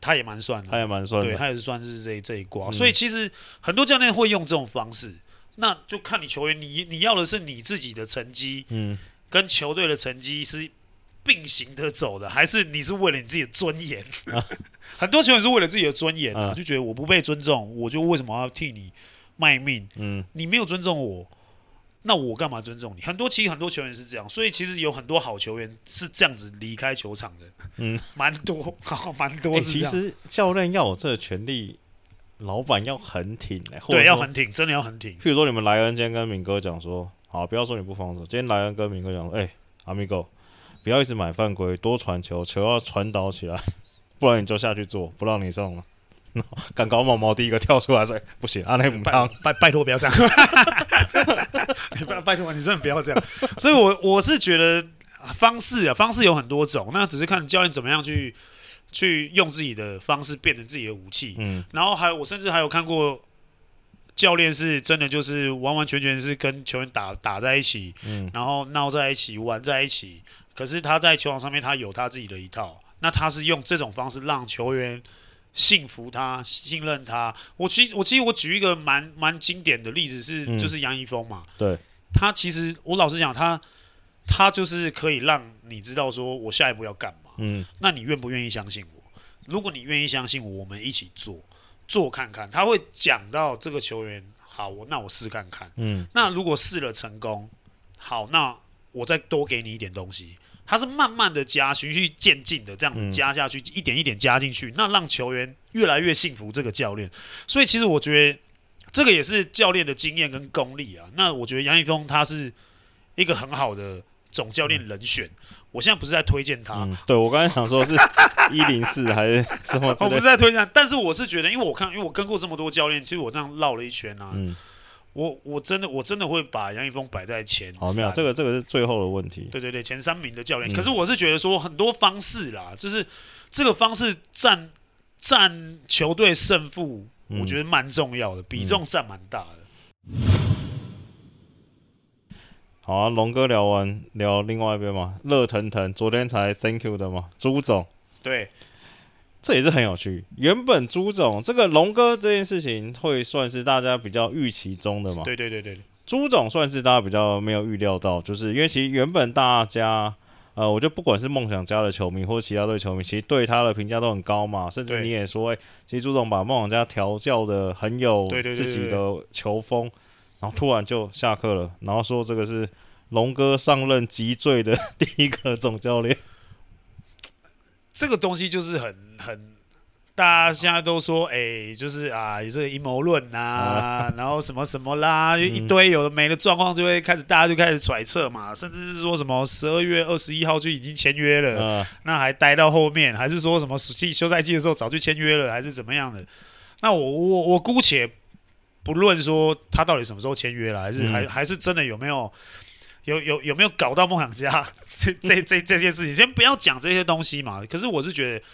他也蛮算的，他也蛮算的，对，他也是算是这这一挂。嗯、所以其实很多教练会用这种方式，那就看你球员，你你要的是你自己的成绩，嗯，跟球队的成绩是。并行的走的，还是你是为了你自己的尊严？啊、很多球员是为了自己的尊严啊，啊就觉得我不被尊重，我就为什么要替你卖命？嗯，你没有尊重我，那我干嘛尊重你？很多其实很多球员是这样，所以其实有很多好球员是这样子离开球场的。嗯，蛮多，好，蛮多、欸。其实教练要有这个权利，老板要很挺、欸，对，要很挺，真的要很挺。譬如说，你们莱恩今天跟敏哥讲说，好，不要说你不防守，今天莱恩跟敏哥讲说，哎、欸，阿米哥。不要一直买犯规，多传球，球要传导起来，不然你就下去做，不让你上了。赶高毛毛第一个跳出来说：“不行，阿内姆汤，拜拜托不要这样，拜 拜托你真的不要这样。”所以我，我我是觉得方式啊，方式有很多种，那只是看教练怎么样去去用自己的方式变成自己的武器。嗯，然后还有我甚至还有看过教练是真的就是完完全全是跟球员打打在一起，嗯，然后闹在一起，玩在一起。可是他在球场上面，他有他自己的一套。那他是用这种方式让球员信服他、信任他。我其实我其实我举一个蛮蛮经典的例子是，嗯、就是杨一峰嘛。对，他其实我老实讲，他他就是可以让你知道说我下一步要干嘛。嗯，那你愿不愿意相信我？如果你愿意相信我，我们一起做做看看。他会讲到这个球员，好，我那我试看看。嗯，那如果试了成功，好，那我再多给你一点东西。他是慢慢的加，循序渐进的这样子加下去，嗯、一点一点加进去，那让球员越来越信服这个教练。所以其实我觉得这个也是教练的经验跟功力啊。那我觉得杨一峰他是一个很好的总教练人选。我现在不是在推荐他，嗯、对我刚才想说是 一零四还是什么？我不是在推荐，但是我是觉得，因为我看，因为我跟过这么多教练，其实我这样绕了一圈啊。嗯我我真的我真的会把杨一峰摆在前三。好，没有这个这个是最后的问题。对对对，前三名的教练。嗯、可是我是觉得说很多方式啦，就是这个方式占占球队胜负，我觉得蛮重要的，嗯、比重占蛮大的。嗯、好啊，龙哥聊完聊另外一边嘛，热腾腾，昨天才 Thank you 的嘛，朱总。对。这也是很有趣。原本朱总这个龙哥这件事情会算是大家比较预期中的嘛？对对对对。朱总算是大家比较没有预料到，就是因为其实原本大家，呃，我觉得不管是梦想家的球迷或者其他队球迷，其实对他的评价都很高嘛。甚至你也说，哎，其实朱总把梦想家调教的很有自己的球风，然后突然就下课了，然后说这个是龙哥上任即最的 第一个总教练。这个东西就是很很，大家现在都说，哎，就是啊，也是阴谋论呐，然后什么什么啦，就一堆有的没的状况，就会开始大家就开始揣测嘛，甚至是说什么十二月二十一号就已经签约了，那还待到后面，还是说什么休赛季的时候早就签约了，还是怎么样的？那我我我姑且不论说他到底什么时候签约了，还是还还是真的有没有？有有有没有搞到梦想家 这这这这件事情？先不要讲这些东西嘛。可是我是觉得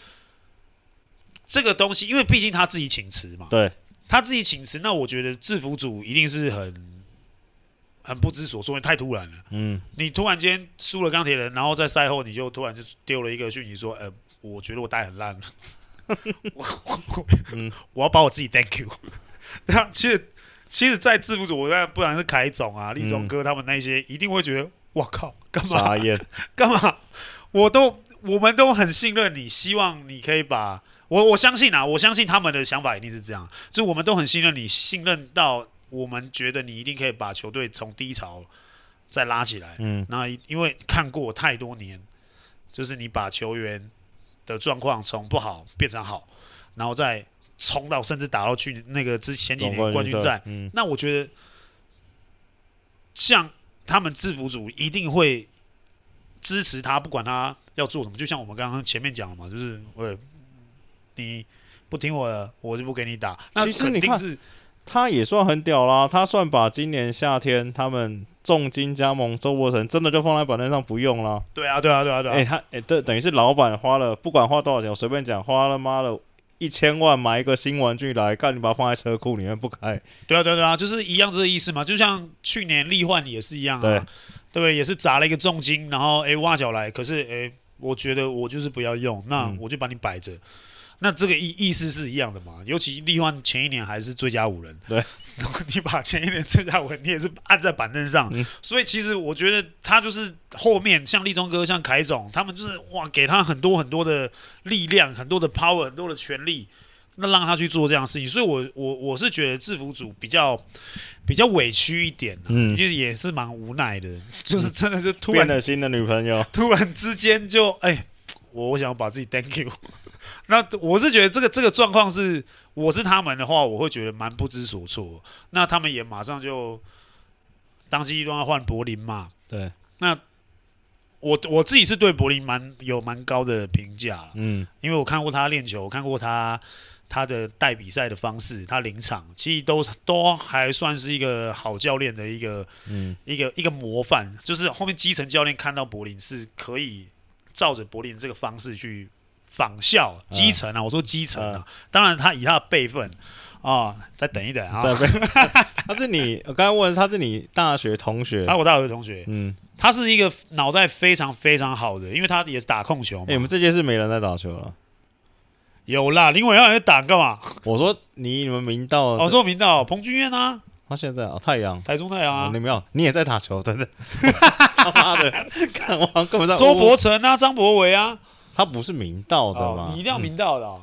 这个东西，因为毕竟他自己请辞嘛，对，他自己请辞，那我觉得制服组一定是很很不知所措，太突然了。嗯，你突然间输了钢铁人，然后在赛后你就突然就丢了一个讯息说，呃，我觉得我带很烂，我 我、嗯、我要把我自己 thank you。那其实。其实，在制服组，我在不然是凯总啊、立中哥他们那些，嗯、一定会觉得，我靠，干嘛？傻眼，干嘛？我都，我们都很信任你，希望你可以把我，我相信啊，我相信他们的想法一定是这样，就我们都很信任你，信任到我们觉得你一定可以把球队从低潮再拉起来。嗯，那因为看过太多年，就是你把球员的状况从不好变成好，然后再。冲到甚至打到去那个之前几年冠军战，嗯、那我觉得像他们制服组一定会支持他，不管他要做什么。就像我们刚刚前面讲了嘛，就是我，你不听我的，我就不给你打。那肯定是他也算很屌啦，他算把今年夏天他们重金加盟周伯成，真的就放在板凳上不用了。对啊，对啊，对啊，对啊。哎、欸，他哎，对、欸，等于是老板花了，不管花多少钱，我随便讲，花了妈的。一千万买一个新玩具来，看你把它放在车库里面不开。对啊，对啊，对啊，就是一样这个意思嘛。就像去年力换也是一样啊，对，对不对？也是砸了一个重金，然后诶挖角来，可是诶，我觉得我就是不要用，那我就把你摆着。嗯那这个意意思是一样的嘛？尤其力换前一年还是最佳五人，对，你把前一年最佳五人，你也是按在板凳上，嗯、所以其实我觉得他就是后面像立中哥、像凯总，他们就是哇，给他很多很多的力量、很多的 power、很多的权利，那让他去做这样的事情。所以我，我我我是觉得制服组比较比较委屈一点、啊，嗯，就是也是蛮无奈的，就是真的就突然变了新的女朋友，突然之间就哎，我我想把自己 thank you。那我是觉得这个这个状况是，我是他们的话，我会觉得蛮不知所措。那他们也马上就当机立断要换柏林嘛。对。那我我自己是对柏林蛮有蛮高的评价。嗯。因为我看过他练球，我看过他他的带比赛的方式，他临场其实都都还算是一个好教练的一个嗯一个一个模范。就是后面基层教练看到柏林是可以照着柏林这个方式去。仿效基层啊，我说基层啊，当然他以他的辈分啊，再等一等啊。他是你，我刚刚问他是你大学同学，他我大学同学，嗯，他是一个脑袋非常非常好的，因为他也是打控球嘛。哎，我们这届是没人在打球了，有啦，林伟耀在打干嘛？我说你你们明道，我说明道彭俊彦啊，他现在啊太阳台中太阳啊，你没有，你也在打球，对不对？他妈的，看我根本在周伯成啊，张博伟啊。他不是明道的吗？你一定要明道的，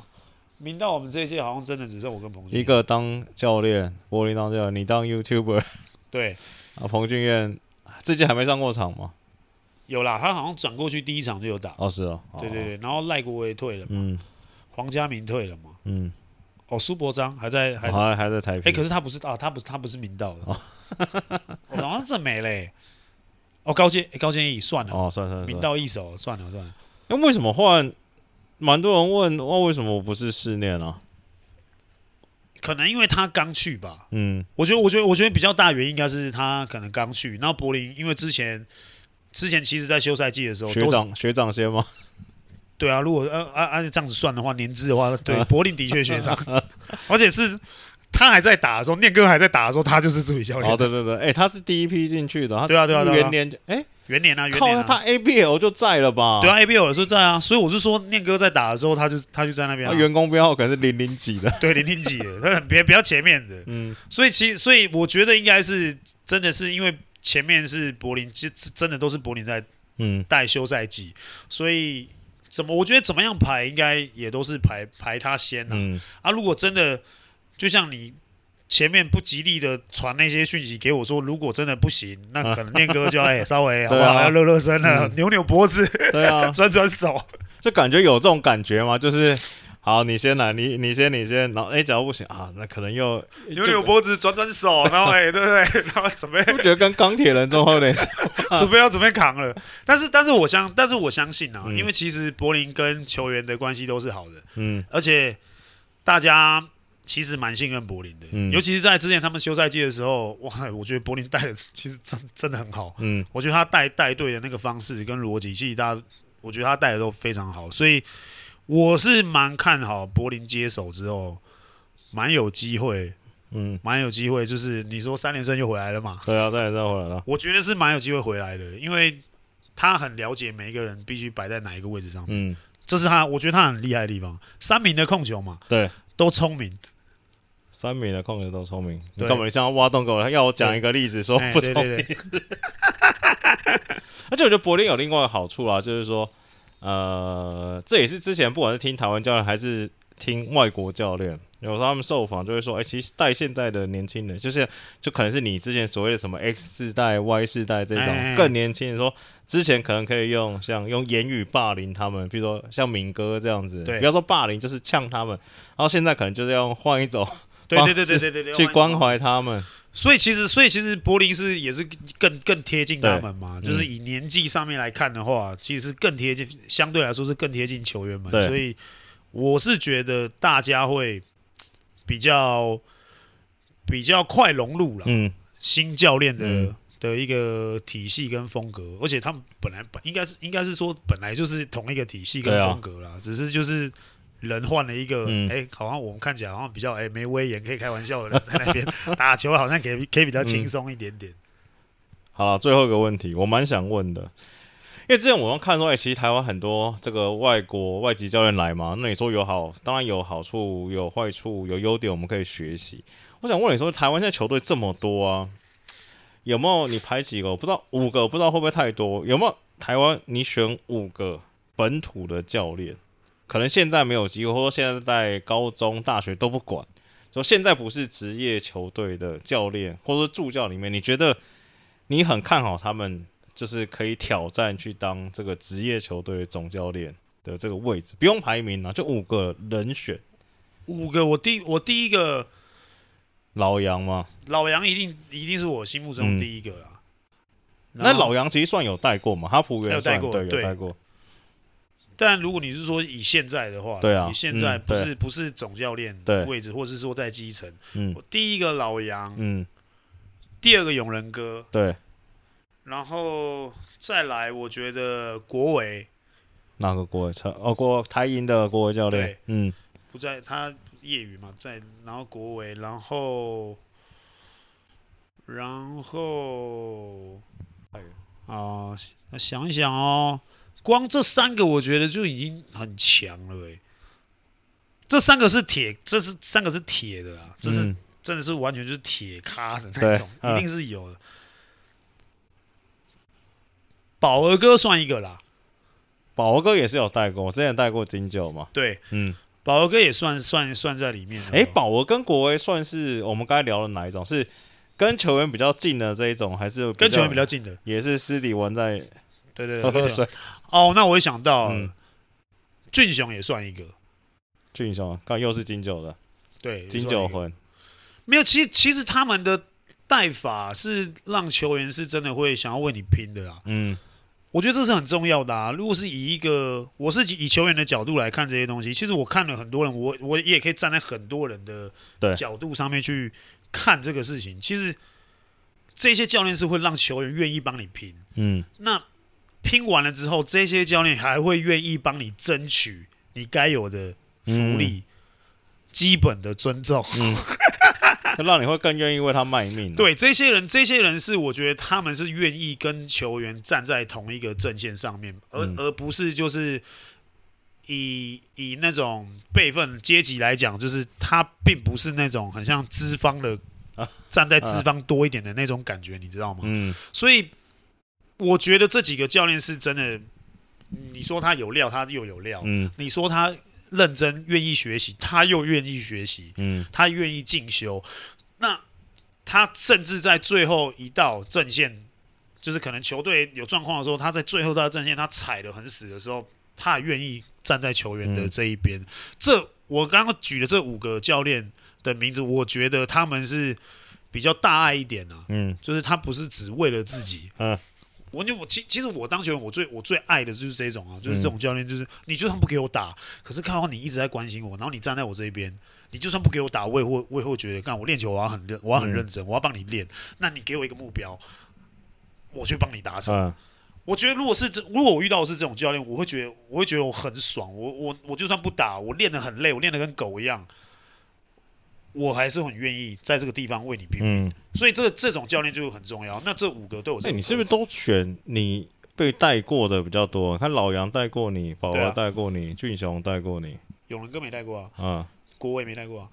明道我们这一届好像真的只剩我跟彭俊。一个当教练，柏林当教练，你当 YouTuber。对啊，彭俊彦这届还没上过场吗？有啦，他好像转过去第一场就有打。哦，是哦。对对对，然后赖国威退了嘛，嗯，黄家明退了嘛，嗯，哦，苏伯章还在，还还还在台北。哎，可是他不是啊，他不是他不是明道的，哦，好像是正美嘞。哦，高阶、欸、高阶义算了，哦，算了算了，明道一手，算了算了。那为什么换？蛮多人问，我为什么我不是试念啊？可能因为他刚去吧。嗯，我觉得，我觉得，我觉得比较大的原因应该是他可能刚去。然后柏林，因为之前之前其实在休赛季的时候，学长学长先吗？对啊，如果按按按这样子算的话，年资的话，对，柏林的确学长，而且是。他还在打的时候，念哥还在打的时候，他就是助理教练。哦，对对对，哎、欸，他是第一批进去的。对啊，对啊，对啊。元年，哎、欸，元年啊，元年他 ABL 就在了吧？对啊，ABL 也是在啊。所以我是说，念哥在打的时候，他就他就在那边、啊。员工编号可能是零零几的。对，零零几的，他很别比较前面的。嗯。所以其所以我觉得应该是真的是因为前面是柏林，其实真的都是柏林在嗯带休赛季，所以怎么我觉得怎么样排应该也都是排排他先啊。嗯、啊，如果真的就像你。前面不吉利的传那些讯息给我说，如果真的不行，那可能念哥就要、欸、稍微好不好？要热热身了，嗯、扭扭脖子，对啊，转转手，就感觉有这种感觉吗？就是好，你先来，你你先，你先，然后哎，假如不行啊，那可能又扭扭脖子，转转手，然后哎，对不对？然后准备，我觉得跟钢铁人中后点像，准备要准备扛了。但是，但是我相，但是我相信啊，嗯、因为其实柏林跟球员的关系都是好的，嗯，而且大家。其实蛮信任柏林的，嗯、尤其是在之前他们休赛季的时候，哇，我觉得柏林带的其实真真的很好。嗯，我觉得他带带队的那个方式跟逻辑，其实大家我觉得他带的都非常好，所以我是蛮看好柏林接手之后，蛮有机会，嗯，蛮有机会，就是你说三连胜又回来了嘛？对啊，三连胜回来了。我觉得是蛮有机会回来的，因为他很了解每一个人必须摆在哪一个位置上面，嗯，这是他，我觉得他很厉害的地方。三名的控球嘛，对，都聪明。三米的控球都聪明，你干嘛？你想要挖洞给我？要我讲一个例子说不聪明？而且我觉得柏林有另外一个好处啊，就是说，呃，这也是之前不管是听台湾教练还是听外国教练，有时候他们受访就会说，哎、欸，其实带现在的年轻人，就是就可能是你之前所谓的什么 X 世代、Y 世代这种更年轻人，说之前可能可以用像用言语霸凌他们，比如说像敏哥这样子，不要说霸凌，就是呛他们，然后现在可能就是要换一种。对对对对对对对，去关怀他们，所以其实所以其实柏林是也是更更贴近他们嘛，就是以年纪上面来看的话，其实更贴近，相对来说是更贴近球员们，所以我是觉得大家会比较比较快融入了，嗯，新教练的的一个体系跟风格，而且他们本来本应该是应该是说本来就是同一个体系跟风格啦，只是就是。人换了一个，哎、嗯。欸，好像我们看起来好像比较哎、欸、没威严，可以开玩笑的人 在那边打球，好像可以可以比较轻松一点点。嗯、好了，最后一个问题，我蛮想问的，因因为之前我们看说，哎、其实台湾很多这个外国外籍教练来嘛，那你说有好，当然有好处，有坏处，有优点，我们可以学习。我想问你说，台湾现在球队这么多啊，有没有你排几个？我不知道五个，不知道会不会太多？有没有台湾你选五个本土的教练？可能现在没有机会，或者现在在高中、大学都不管。就现在不是职业球队的教练，或者说助教里面，你觉得你很看好他们，就是可以挑战去当这个职业球队总教练的这个位置？不用排名啊，就五个人选。五个，我第我第一个老杨嘛，老杨一定一定是我心目中第一个啊。嗯、那老杨其实算有带过嘛？哈普有带过，对，有带过。但如果你是说以现在的话，对啊，以现在不是不是总教练的位置，或者是说在基层，嗯，第一个老杨，嗯，第二个永仁哥，对，然后再来，我觉得国伟，哪个国维？哦，国台银的国伟教练，嗯，不在他业余嘛，在，然后国伟，然后，然后，啊，那想一想哦。光这三个，我觉得就已经很强了诶。这三个是铁，这是三个是铁的啊，这是、嗯、真的是完全就是铁咖的那种，一定是有的。宝儿哥算一个啦，宝儿哥也是有带过，我之前带过金九嘛。对，嗯，宝儿哥也算算算在里面。哎，宝儿跟国威算是我们刚才聊的哪一种？是跟球员比较近的这一种，还是跟球员比较近的？也是私底玩在。对对对，喝水哦，那我也想到，嗯、俊雄也算一个。俊雄，看又是金九的，对，金九魂。没有，其实其实他们的带法是让球员是真的会想要为你拼的啦。嗯，我觉得这是很重要的啊。如果是以一个我是以球员的角度来看这些东西，其实我看了很多人，我我也可以站在很多人的角度上面去看这个事情。其实这些教练是会让球员愿意帮你拼。嗯，那拼完了之后，这些教练还会愿意帮你争取你该有的福利。嗯基本的尊重，嗯，让你会更愿意为他卖命，啊。对，这些人，这些人是我觉得他们是愿意跟球员站在同一个阵线上面，而、嗯、而不是就是以以那种辈分阶级来讲，就是他并不是那种很像资方的站在资方多一点的那种感觉，啊、你知道吗？嗯，所以我觉得这几个教练是真的，你说他有料，他又有料，嗯，你说他。认真愿意学习，他又愿意学习，嗯，他愿意进修。那他甚至在最后一道阵线，就是可能球队有状况的时候，他在最后一道阵线他踩得很死的时候，他也愿意站在球员的这一边。嗯、这我刚刚举的这五个教练的名字，我觉得他们是比较大爱一点啊，嗯，就是他不是只为了自己，嗯。我就我其其实我当球员，我最我最爱的就是这种啊，就是这种教练，就是你就算不给我打，可是看到你一直在关心我，然后你站在我这一边，你就算不给我打，我也会我也会觉得，干我练球我要很认，我要很认真，我要帮你练。那你给我一个目标，我去帮你达成。我觉得如果是这，如果我遇到的是这种教练，我会觉得我会觉得我很爽。我我我就算不打，我练得很累，我练得跟狗一样。我还是很愿意在这个地方为你拼命，嗯、所以这这种教练就很重要。那这五个都有这，你是不是都选你被带过的比较多？看老杨带过你，宝儿带过你，俊雄带过你，永仁哥没带过啊？嗯，国威没带过啊？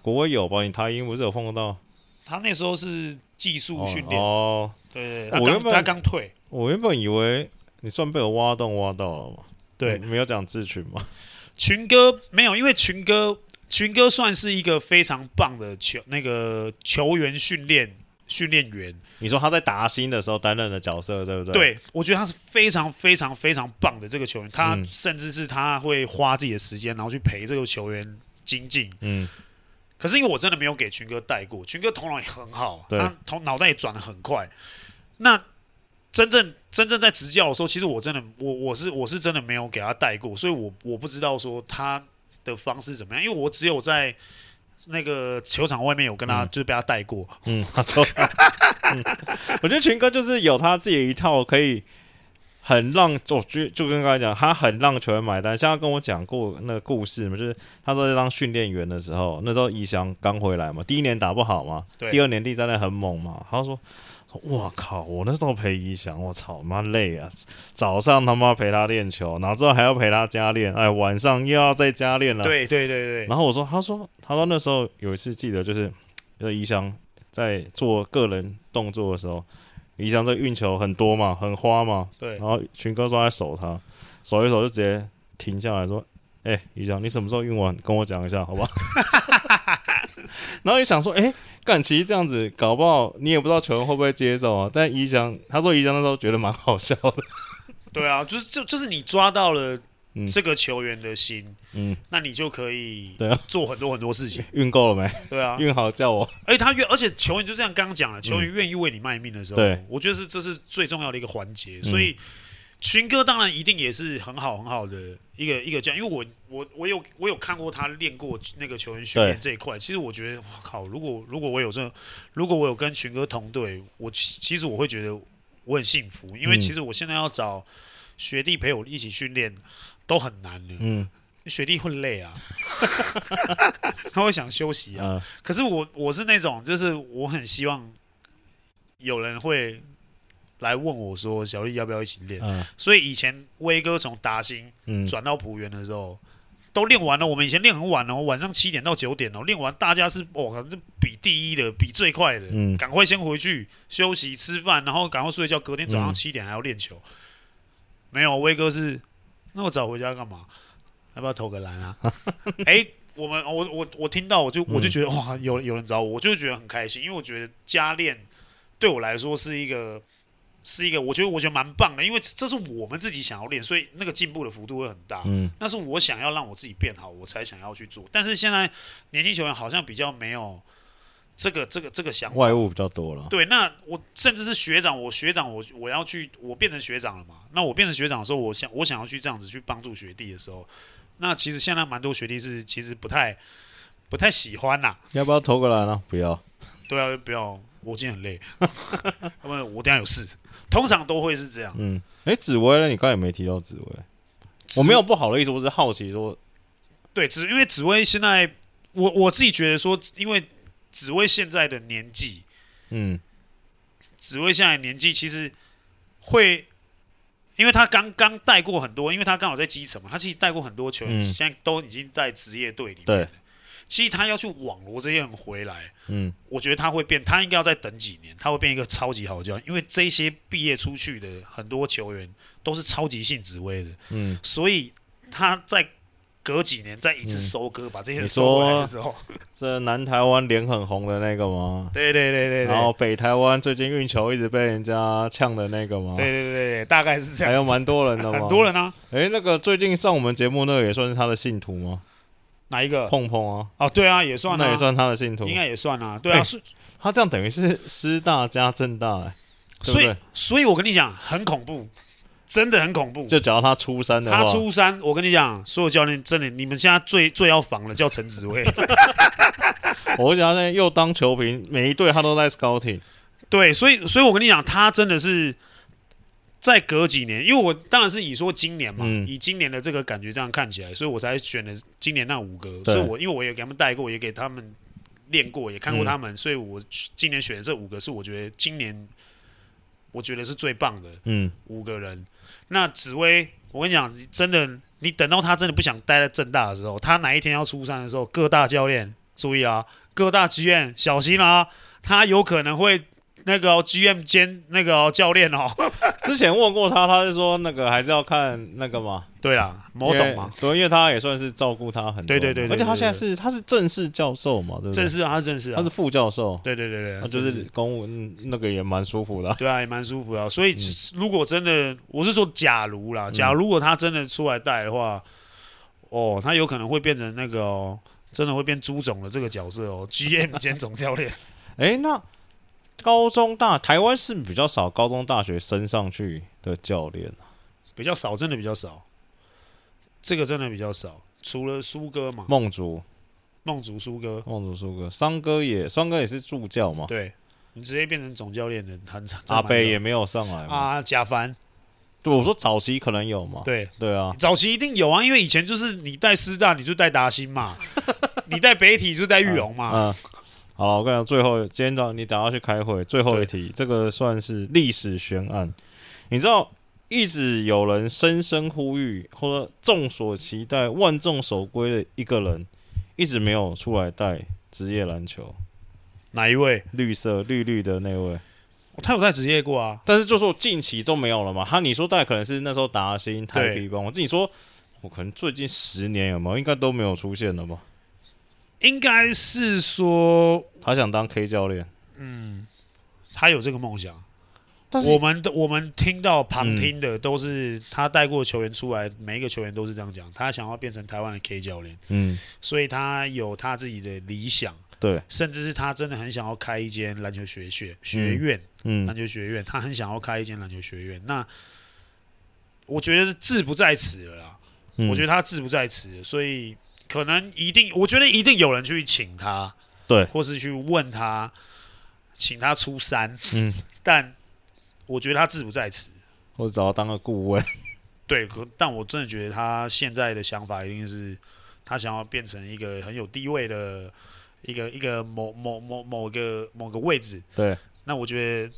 国威有吧？你台英不是有碰到？他那时候是技术训练哦，对，我原本刚他刚退。我原本以为你算被我挖洞挖到了嘛？对，没有讲智群吗？群哥没有，因为群哥。群哥算是一个非常棒的球那个球员训练训练员。你说他在达新的时候担任的角色，对不对？对，我觉得他是非常非常非常棒的这个球员。他甚至是他会花自己的时间，然后去陪这个球员精进。嗯。可是因为我真的没有给群哥带过，群哥头脑也很好，对他头脑袋也转得很快。那真正真正在执教的时候，其实我真的我我是我是真的没有给他带过，所以我我不知道说他。的方式怎么样？因为我只有在那个球场外面有跟他，嗯、就是被他带过。嗯，球场。嗯，我觉得群哥就是有他自己的一套，可以很让，就就就跟刚才讲，他很让球员买单。像他跟我讲过那个故事嘛，就是他说在当训练员的时候，那时候宜翔刚回来嘛，第一年打不好嘛，对第二年、第三年很猛嘛，他说。我靠！我那时候陪怡翔，我操妈累啊！早上他妈陪他练球，然后之后还要陪他加练，哎，晚上又要再加练了。对对对对。然后我说，他说，他说那时候有一次记得，就是就是一翔在做个人动作的时候，怡翔这运球很多嘛，很花嘛。对。然后群哥说在守他，守一守就直接停下来说：“哎、欸，一翔，你什么时候运完跟我讲一下，好不好？”然后也想说：“哎、欸。”干，其实这样子搞不好，你也不知道球员会不会接受啊。但怡翔他说怡翔那时候觉得蛮好笑的。对啊，就是就就是你抓到了这个球员的心，嗯，那你就可以对啊做很多很多事情。运够了没？对啊，运好叫我。而且他愿，而且球员就这样刚刚讲了，球员愿意为你卖命的时候，对，我觉得是这是最重要的一个环节。所以群哥当然一定也是很好很好的。一个一个这样，因为我我我有我有看过他练过那个球员训练这一块。其实我觉得，我靠，如果如果我有这，如果我有跟群哥同队，我其其实我会觉得我很幸福，因为其实我现在要找学弟陪我一起训练都很难的。嗯，学弟会累啊，他会想休息啊。嗯、可是我我是那种，就是我很希望有人会。来问我说：“小丽要不要一起练？”嗯、所以以前威哥从达兴转到浦园的时候，嗯、都练完了。我们以前练很晚哦，晚上七点到九点哦，练完大家是哦，反正比第一的，比最快的，嗯、赶快先回去休息吃饭，然后赶快睡觉，隔天早上七点还要练球。嗯、没有威哥是那么早回家干嘛？要不要投个篮啊？哎、欸，我们我我我听到我就我就觉得、嗯、哇，有有人找我，我就觉得很开心，因为我觉得加练对我来说是一个。是一个，我觉得我觉得蛮棒的，因为这是我们自己想要练，所以那个进步的幅度会很大。嗯，那是我想要让我自己变好，我才想要去做。但是现在年轻球员好像比较没有这个这个这个想法，外物比较多了。对，那我甚至是学长，我学长我我要去，我变成学长了嘛？那我变成学长的时候，我想我想要去这样子去帮助学弟的时候，那其实现在蛮多学弟是其实不太不太喜欢呐。要不要投个篮呢？不要。对啊，不要。我今天很累，因为我等下有事。通常都会是这样。嗯，哎，紫薇呢？你刚才也没提到紫薇。我没有不好的意思，我是好奇说。对，紫因为紫薇现在，我我自己觉得说，因为。紫薇现在的年纪，嗯，紫薇现在的年纪其实会，因为他刚刚带过很多，因为他刚好在基层嘛，他其实带过很多球员，嗯、现在都已经在职业队里面。对，其实他要去网罗这些人回来，嗯，我觉得他会变，他应该要再等几年，他会变一个超级好教练，因为这些毕业出去的很多球员都是超级信紫薇的，嗯，所以他在。隔几年再一次收割，嗯、把这些人收回来的时候，这南台湾脸很红的那个吗？对对对对，对。然后北台湾最近运球一直被人家呛的那个吗？对对对对，大概是这样。还有蛮多人的吗？很多人啊。哎，那个最近上我们节目那个也算是他的信徒吗？哪一个？碰碰啊。哦，对啊，也算、啊。那也算他的信徒。应该也算啊。对啊，是。他这样等于是师大加正大、欸，所以，所以我跟你讲，很恐怖。真的很恐怖。就只要他初三的话，他初三，我跟你讲，所有教练真的，你们现在最最要防的叫陈子威。我讲呢，又当球评，每一队他都在 scouting。对，所以，所以我跟你讲，他真的是再隔几年，因为我当然是以说今年嘛，嗯、以今年的这个感觉这样看起来，所以我才选了今年那五个。所以我因为我也给他们带过，也给他们练过，也看过他们，嗯、所以我今年选的这五个是我觉得今年我觉得是最棒的。嗯，五个人。那紫薇，我跟你讲，真的，你等到他真的不想待在正大的时候，他哪一天要出山的时候，各大教练注意啊，各大剧院小心啊，他有可能会。那个 GM 兼那个教练哦，之前问过他，他是说那个还是要看那个嘛。对啊，某董嘛，对，因为他也算是照顾他很多。对对对，而且他现在是他是正式教授嘛，对不对？正式啊，他是正式啊，他是副教授。对对对对，他就是公务那个也蛮舒服的。对啊，也蛮舒服的。所以如果真的，我是说假如啦，假如如果他真的出来带的话，哦，他有可能会变成那个哦，真的会变朱总的这个角色哦，GM 兼总教练。哎，那。高中大台湾是比较少高中大学升上去的教练，比较少，真的比较少。这个真的比较少，除了苏哥嘛，梦竹、梦竹苏哥、梦竹苏哥，桑哥也，桑哥也是助教嘛。对，你直接变成总教练的，很惨。阿北也没有上来啊，贾凡。对，我说早期可能有嘛。对对啊，早期一定有啊，因为以前就是你带师大，你就带达欣嘛；你带北体就带玉龙嘛。嗯。好了，我跟你讲，最后今天早你早上去开会，最后一题，这个算是历史悬案。你知道，一直有人深深呼吁，或者众所期待、万众守归的一个人，一直没有出来带职业篮球。哪一位？绿色绿绿的那位，他有带职业过啊，但是就说近期都没有了嘛。他你说带可能是那时候达新台啤帮，我自己说，我可能最近十年有没有，应该都没有出现了吧。应该是说他想当 K 教练，嗯，他有这个梦想。但是我们的我们听到旁听的都是他带过球员出来，嗯、每一个球员都是这样讲，他想要变成台湾的 K 教练，嗯，所以他有他自己的理想，对，甚至是他真的很想要开一间篮球学学学院，嗯，篮球学院，他很想要开一间篮球学院。那我觉得是志不在此了啦，嗯、我觉得他志不在此，所以。可能一定，我觉得一定有人去请他，对，或是去问他，请他出山，嗯，但我觉得他志不在此，或者找他当个顾问，对，可但我真的觉得他现在的想法一定是，他想要变成一个很有地位的一个一个某某某某个某个位置，对，那我觉得。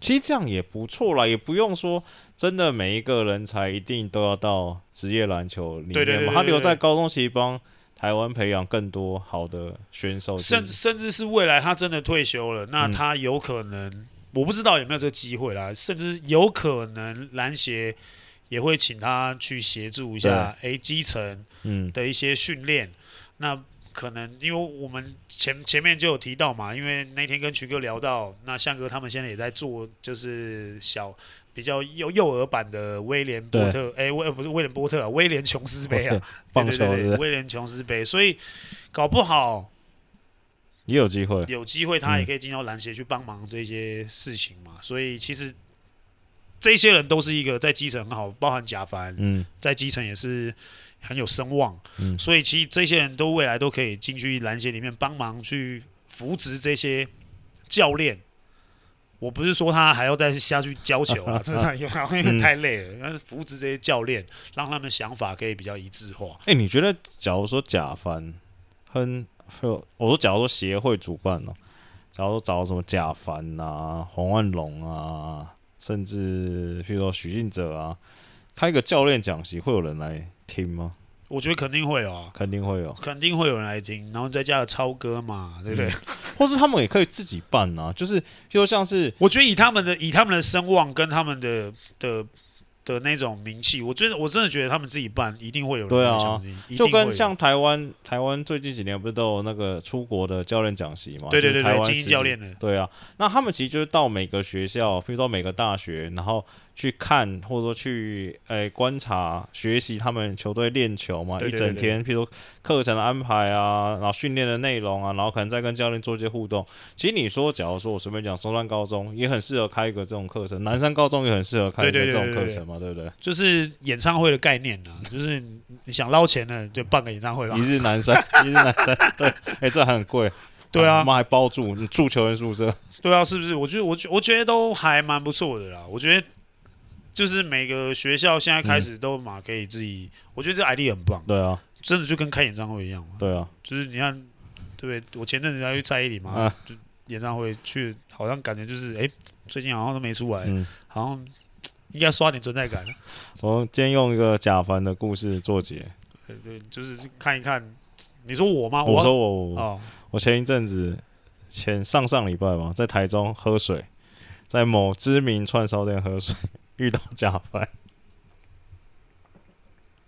其实这样也不错啦，也不用说真的每一个人才一定都要到职业篮球里面嘛。他留在高中其实帮台湾培养更多好的选手，甚甚至是未来他真的退休了，那他有可能，嗯、我不知道有没有这个机会啦，甚至有可能篮协也会请他去协助一下，哎对，基层嗯的一些训练，嗯、那。可能因为我们前前面就有提到嘛，因为那天跟曲哥聊到，那向哥他们现在也在做，就是小比较幼幼儿版的威廉波特，哎对，威、欸、不是威廉波特啊，威廉琼斯杯啊，对对对，威廉琼斯杯，所以搞不好也有机会，有机会他也可以进到篮协去帮忙这些事情嘛。嗯、所以其实这些人都是一个在基层很好，包含贾凡，嗯，在基层也是很有声望，嗯，所以其实这些人都未来都可以进去篮协里面帮忙去扶植这些教练。我不是说他还要再下去教球啊，这样好像太累了。但是扶植这些教练，让他们想法可以比较一致化。哎、欸，你觉得，假如说贾凡哼我说，假如说协会主办呢、喔，假如说找什么贾凡啊、黄万龙啊，甚至譬如说许晋哲啊，开一个教练讲习，会有人来听吗？我觉得肯定会有啊，肯定会有，肯定会有人来听，然后再加个超哥嘛，对不对？嗯、或是他们也可以自己办啊，就是就像是，我觉得以他们的以他们的声望跟他们的的。的那种名气，我觉得我真的觉得他们自己办一定会有人对啊，就跟像台湾台湾最近几年不是都有那个出国的教练讲习嘛？对对对，精英教练的。对啊，那他们其实就是到每个学校，比如说每个大学，然后去看或者说去诶、欸、观察学习他们球队练球嘛，一整天，譬如课程的安排啊，然后训练的内容啊，然后可能再跟教练做一些互动。其实你说，假如说我随便讲，松山高中也很适合开一个这种课程，南山高中也很适合开一个这种课程嘛，对不对？就是演唱会的概念呢，就是你想捞钱呢，就办个演唱会吧。一日南山，一日南山，对，哎、欸，这还很贵。对啊，我们还包住，你住球员宿舍。对啊，是不是？我觉得，我觉，我觉得都还蛮不错的啦。我觉得，就是每个学校现在开始都嘛可以自己，嗯、我觉得这 idea 很棒。对啊，真的就跟开演唱会一样嘛。对啊，就是你看，对不对？我前阵子要去蔡依林嘛，啊、就演唱会去，好像感觉就是，哎，最近好像都没出来，嗯、好像应该刷点存在感。我今天用一个贾凡的故事做结。对对，就是看一看。你说我吗？我说我我，哦、我前一阵子前上上礼拜嘛，在台中喝水，在某知名串烧店喝水，遇到假翻，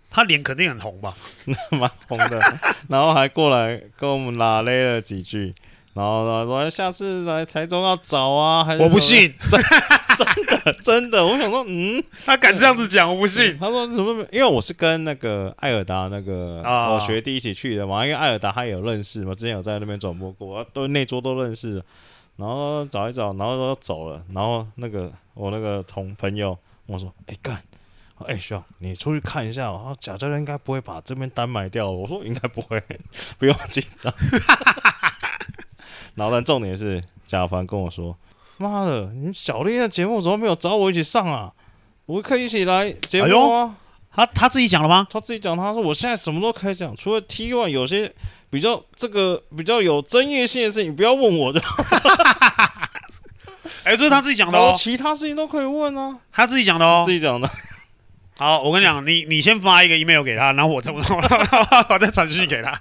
他脸肯定很红吧？蛮红的，然后还过来跟我们拉勒了几句，然后他说下次来台中要找啊，还是我不信。真的真的，我想说，嗯，他敢这样子讲，我不信。他说什么？因为我是跟那个艾尔达那个我学弟一起去的嘛，因为艾尔达他也有认识嘛，之前有在那边转播过，都那桌都认识。然后找一找，然后都走了。然后那个我那个同朋友我说，哎干，哎需要你出去看一下。然后贾教练应该不会把这边单买掉。我说应该不会，不用紧张。然后但重点是贾凡跟我说。妈的！你小丽的节目怎么没有找我一起上啊？我可以一起来节目啊！他他自己讲了吗？他自己讲，他说我现在什么都可以讲，除了 T one 有些比较这个比较有争议性的事情，不要问我就。哎、欸，这是他自己讲的哦。其他事情都可以问啊，他自己讲的哦，自己讲的。好，我跟你讲，你你先发一个 email 给他，然后我再 我再传讯给他，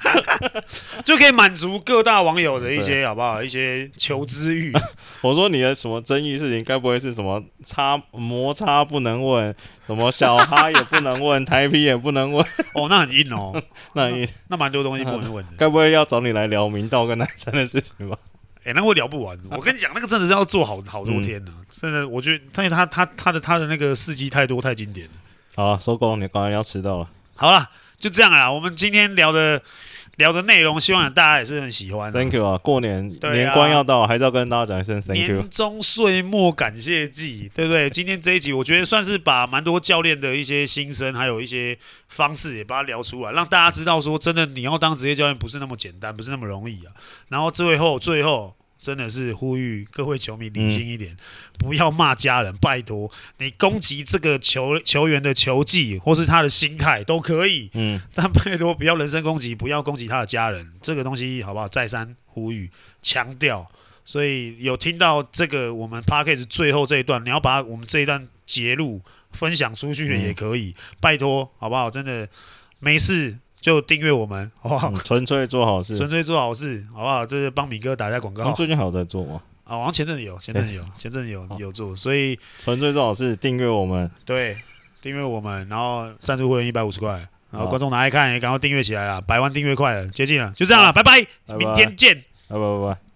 就可以满足各大网友的一些好不好？一些求知欲。我说你的什么争议事情，该不会是什么擦摩擦不能问，什么小哈也不能问，台啤也不能问？哦，那很硬哦，那很硬，那蛮多东西不能问的。该不会要找你来聊明道跟南山的事情吧？哎、欸，那会聊不完。我跟你讲，那个真的是要做好好多天呢、真的，我觉得，因为他他他的他的那个事迹太多太经典了。好了，收工，你刚刚要迟到了。好了，就这样啦。我们今天聊的聊的内容，希望大家也是很喜欢。Thank you 啊，过年、啊、年关要到，还是要跟大家讲一声 Thank you。年终岁末感谢季，对不对？今天这一集，我觉得算是把蛮多教练的一些心声，还有一些方式，也把它聊出来，让大家知道说，真的你要当职业教练不是那么简单，不是那么容易啊。然后最后，最后。真的是呼吁各位球迷理性一点，嗯、不要骂家人，拜托你攻击这个球球员的球技或是他的心态都可以，嗯，但拜托不要人身攻击，不要攻击他的家人，这个东西好不好？再三呼吁强调，所以有听到这个我们 Podcast 最后这一段，你要把我们这一段截录分享出去的也可以，嗯、拜托好不好？真的没事。就订阅我们，好不好？纯粹做好事，纯粹做好事，好不好？这是帮米哥打下广告。最近还有在做吗？啊，好像前阵子有，前阵子有，前阵子有有做，所以纯粹做好事，订阅我们，对，订阅我们，然后赞助会员一百五十块，然后观众拿来看也赶快订阅起来了，百万订阅快了，接近了，就这样了，拜拜，明天见，拜拜拜拜。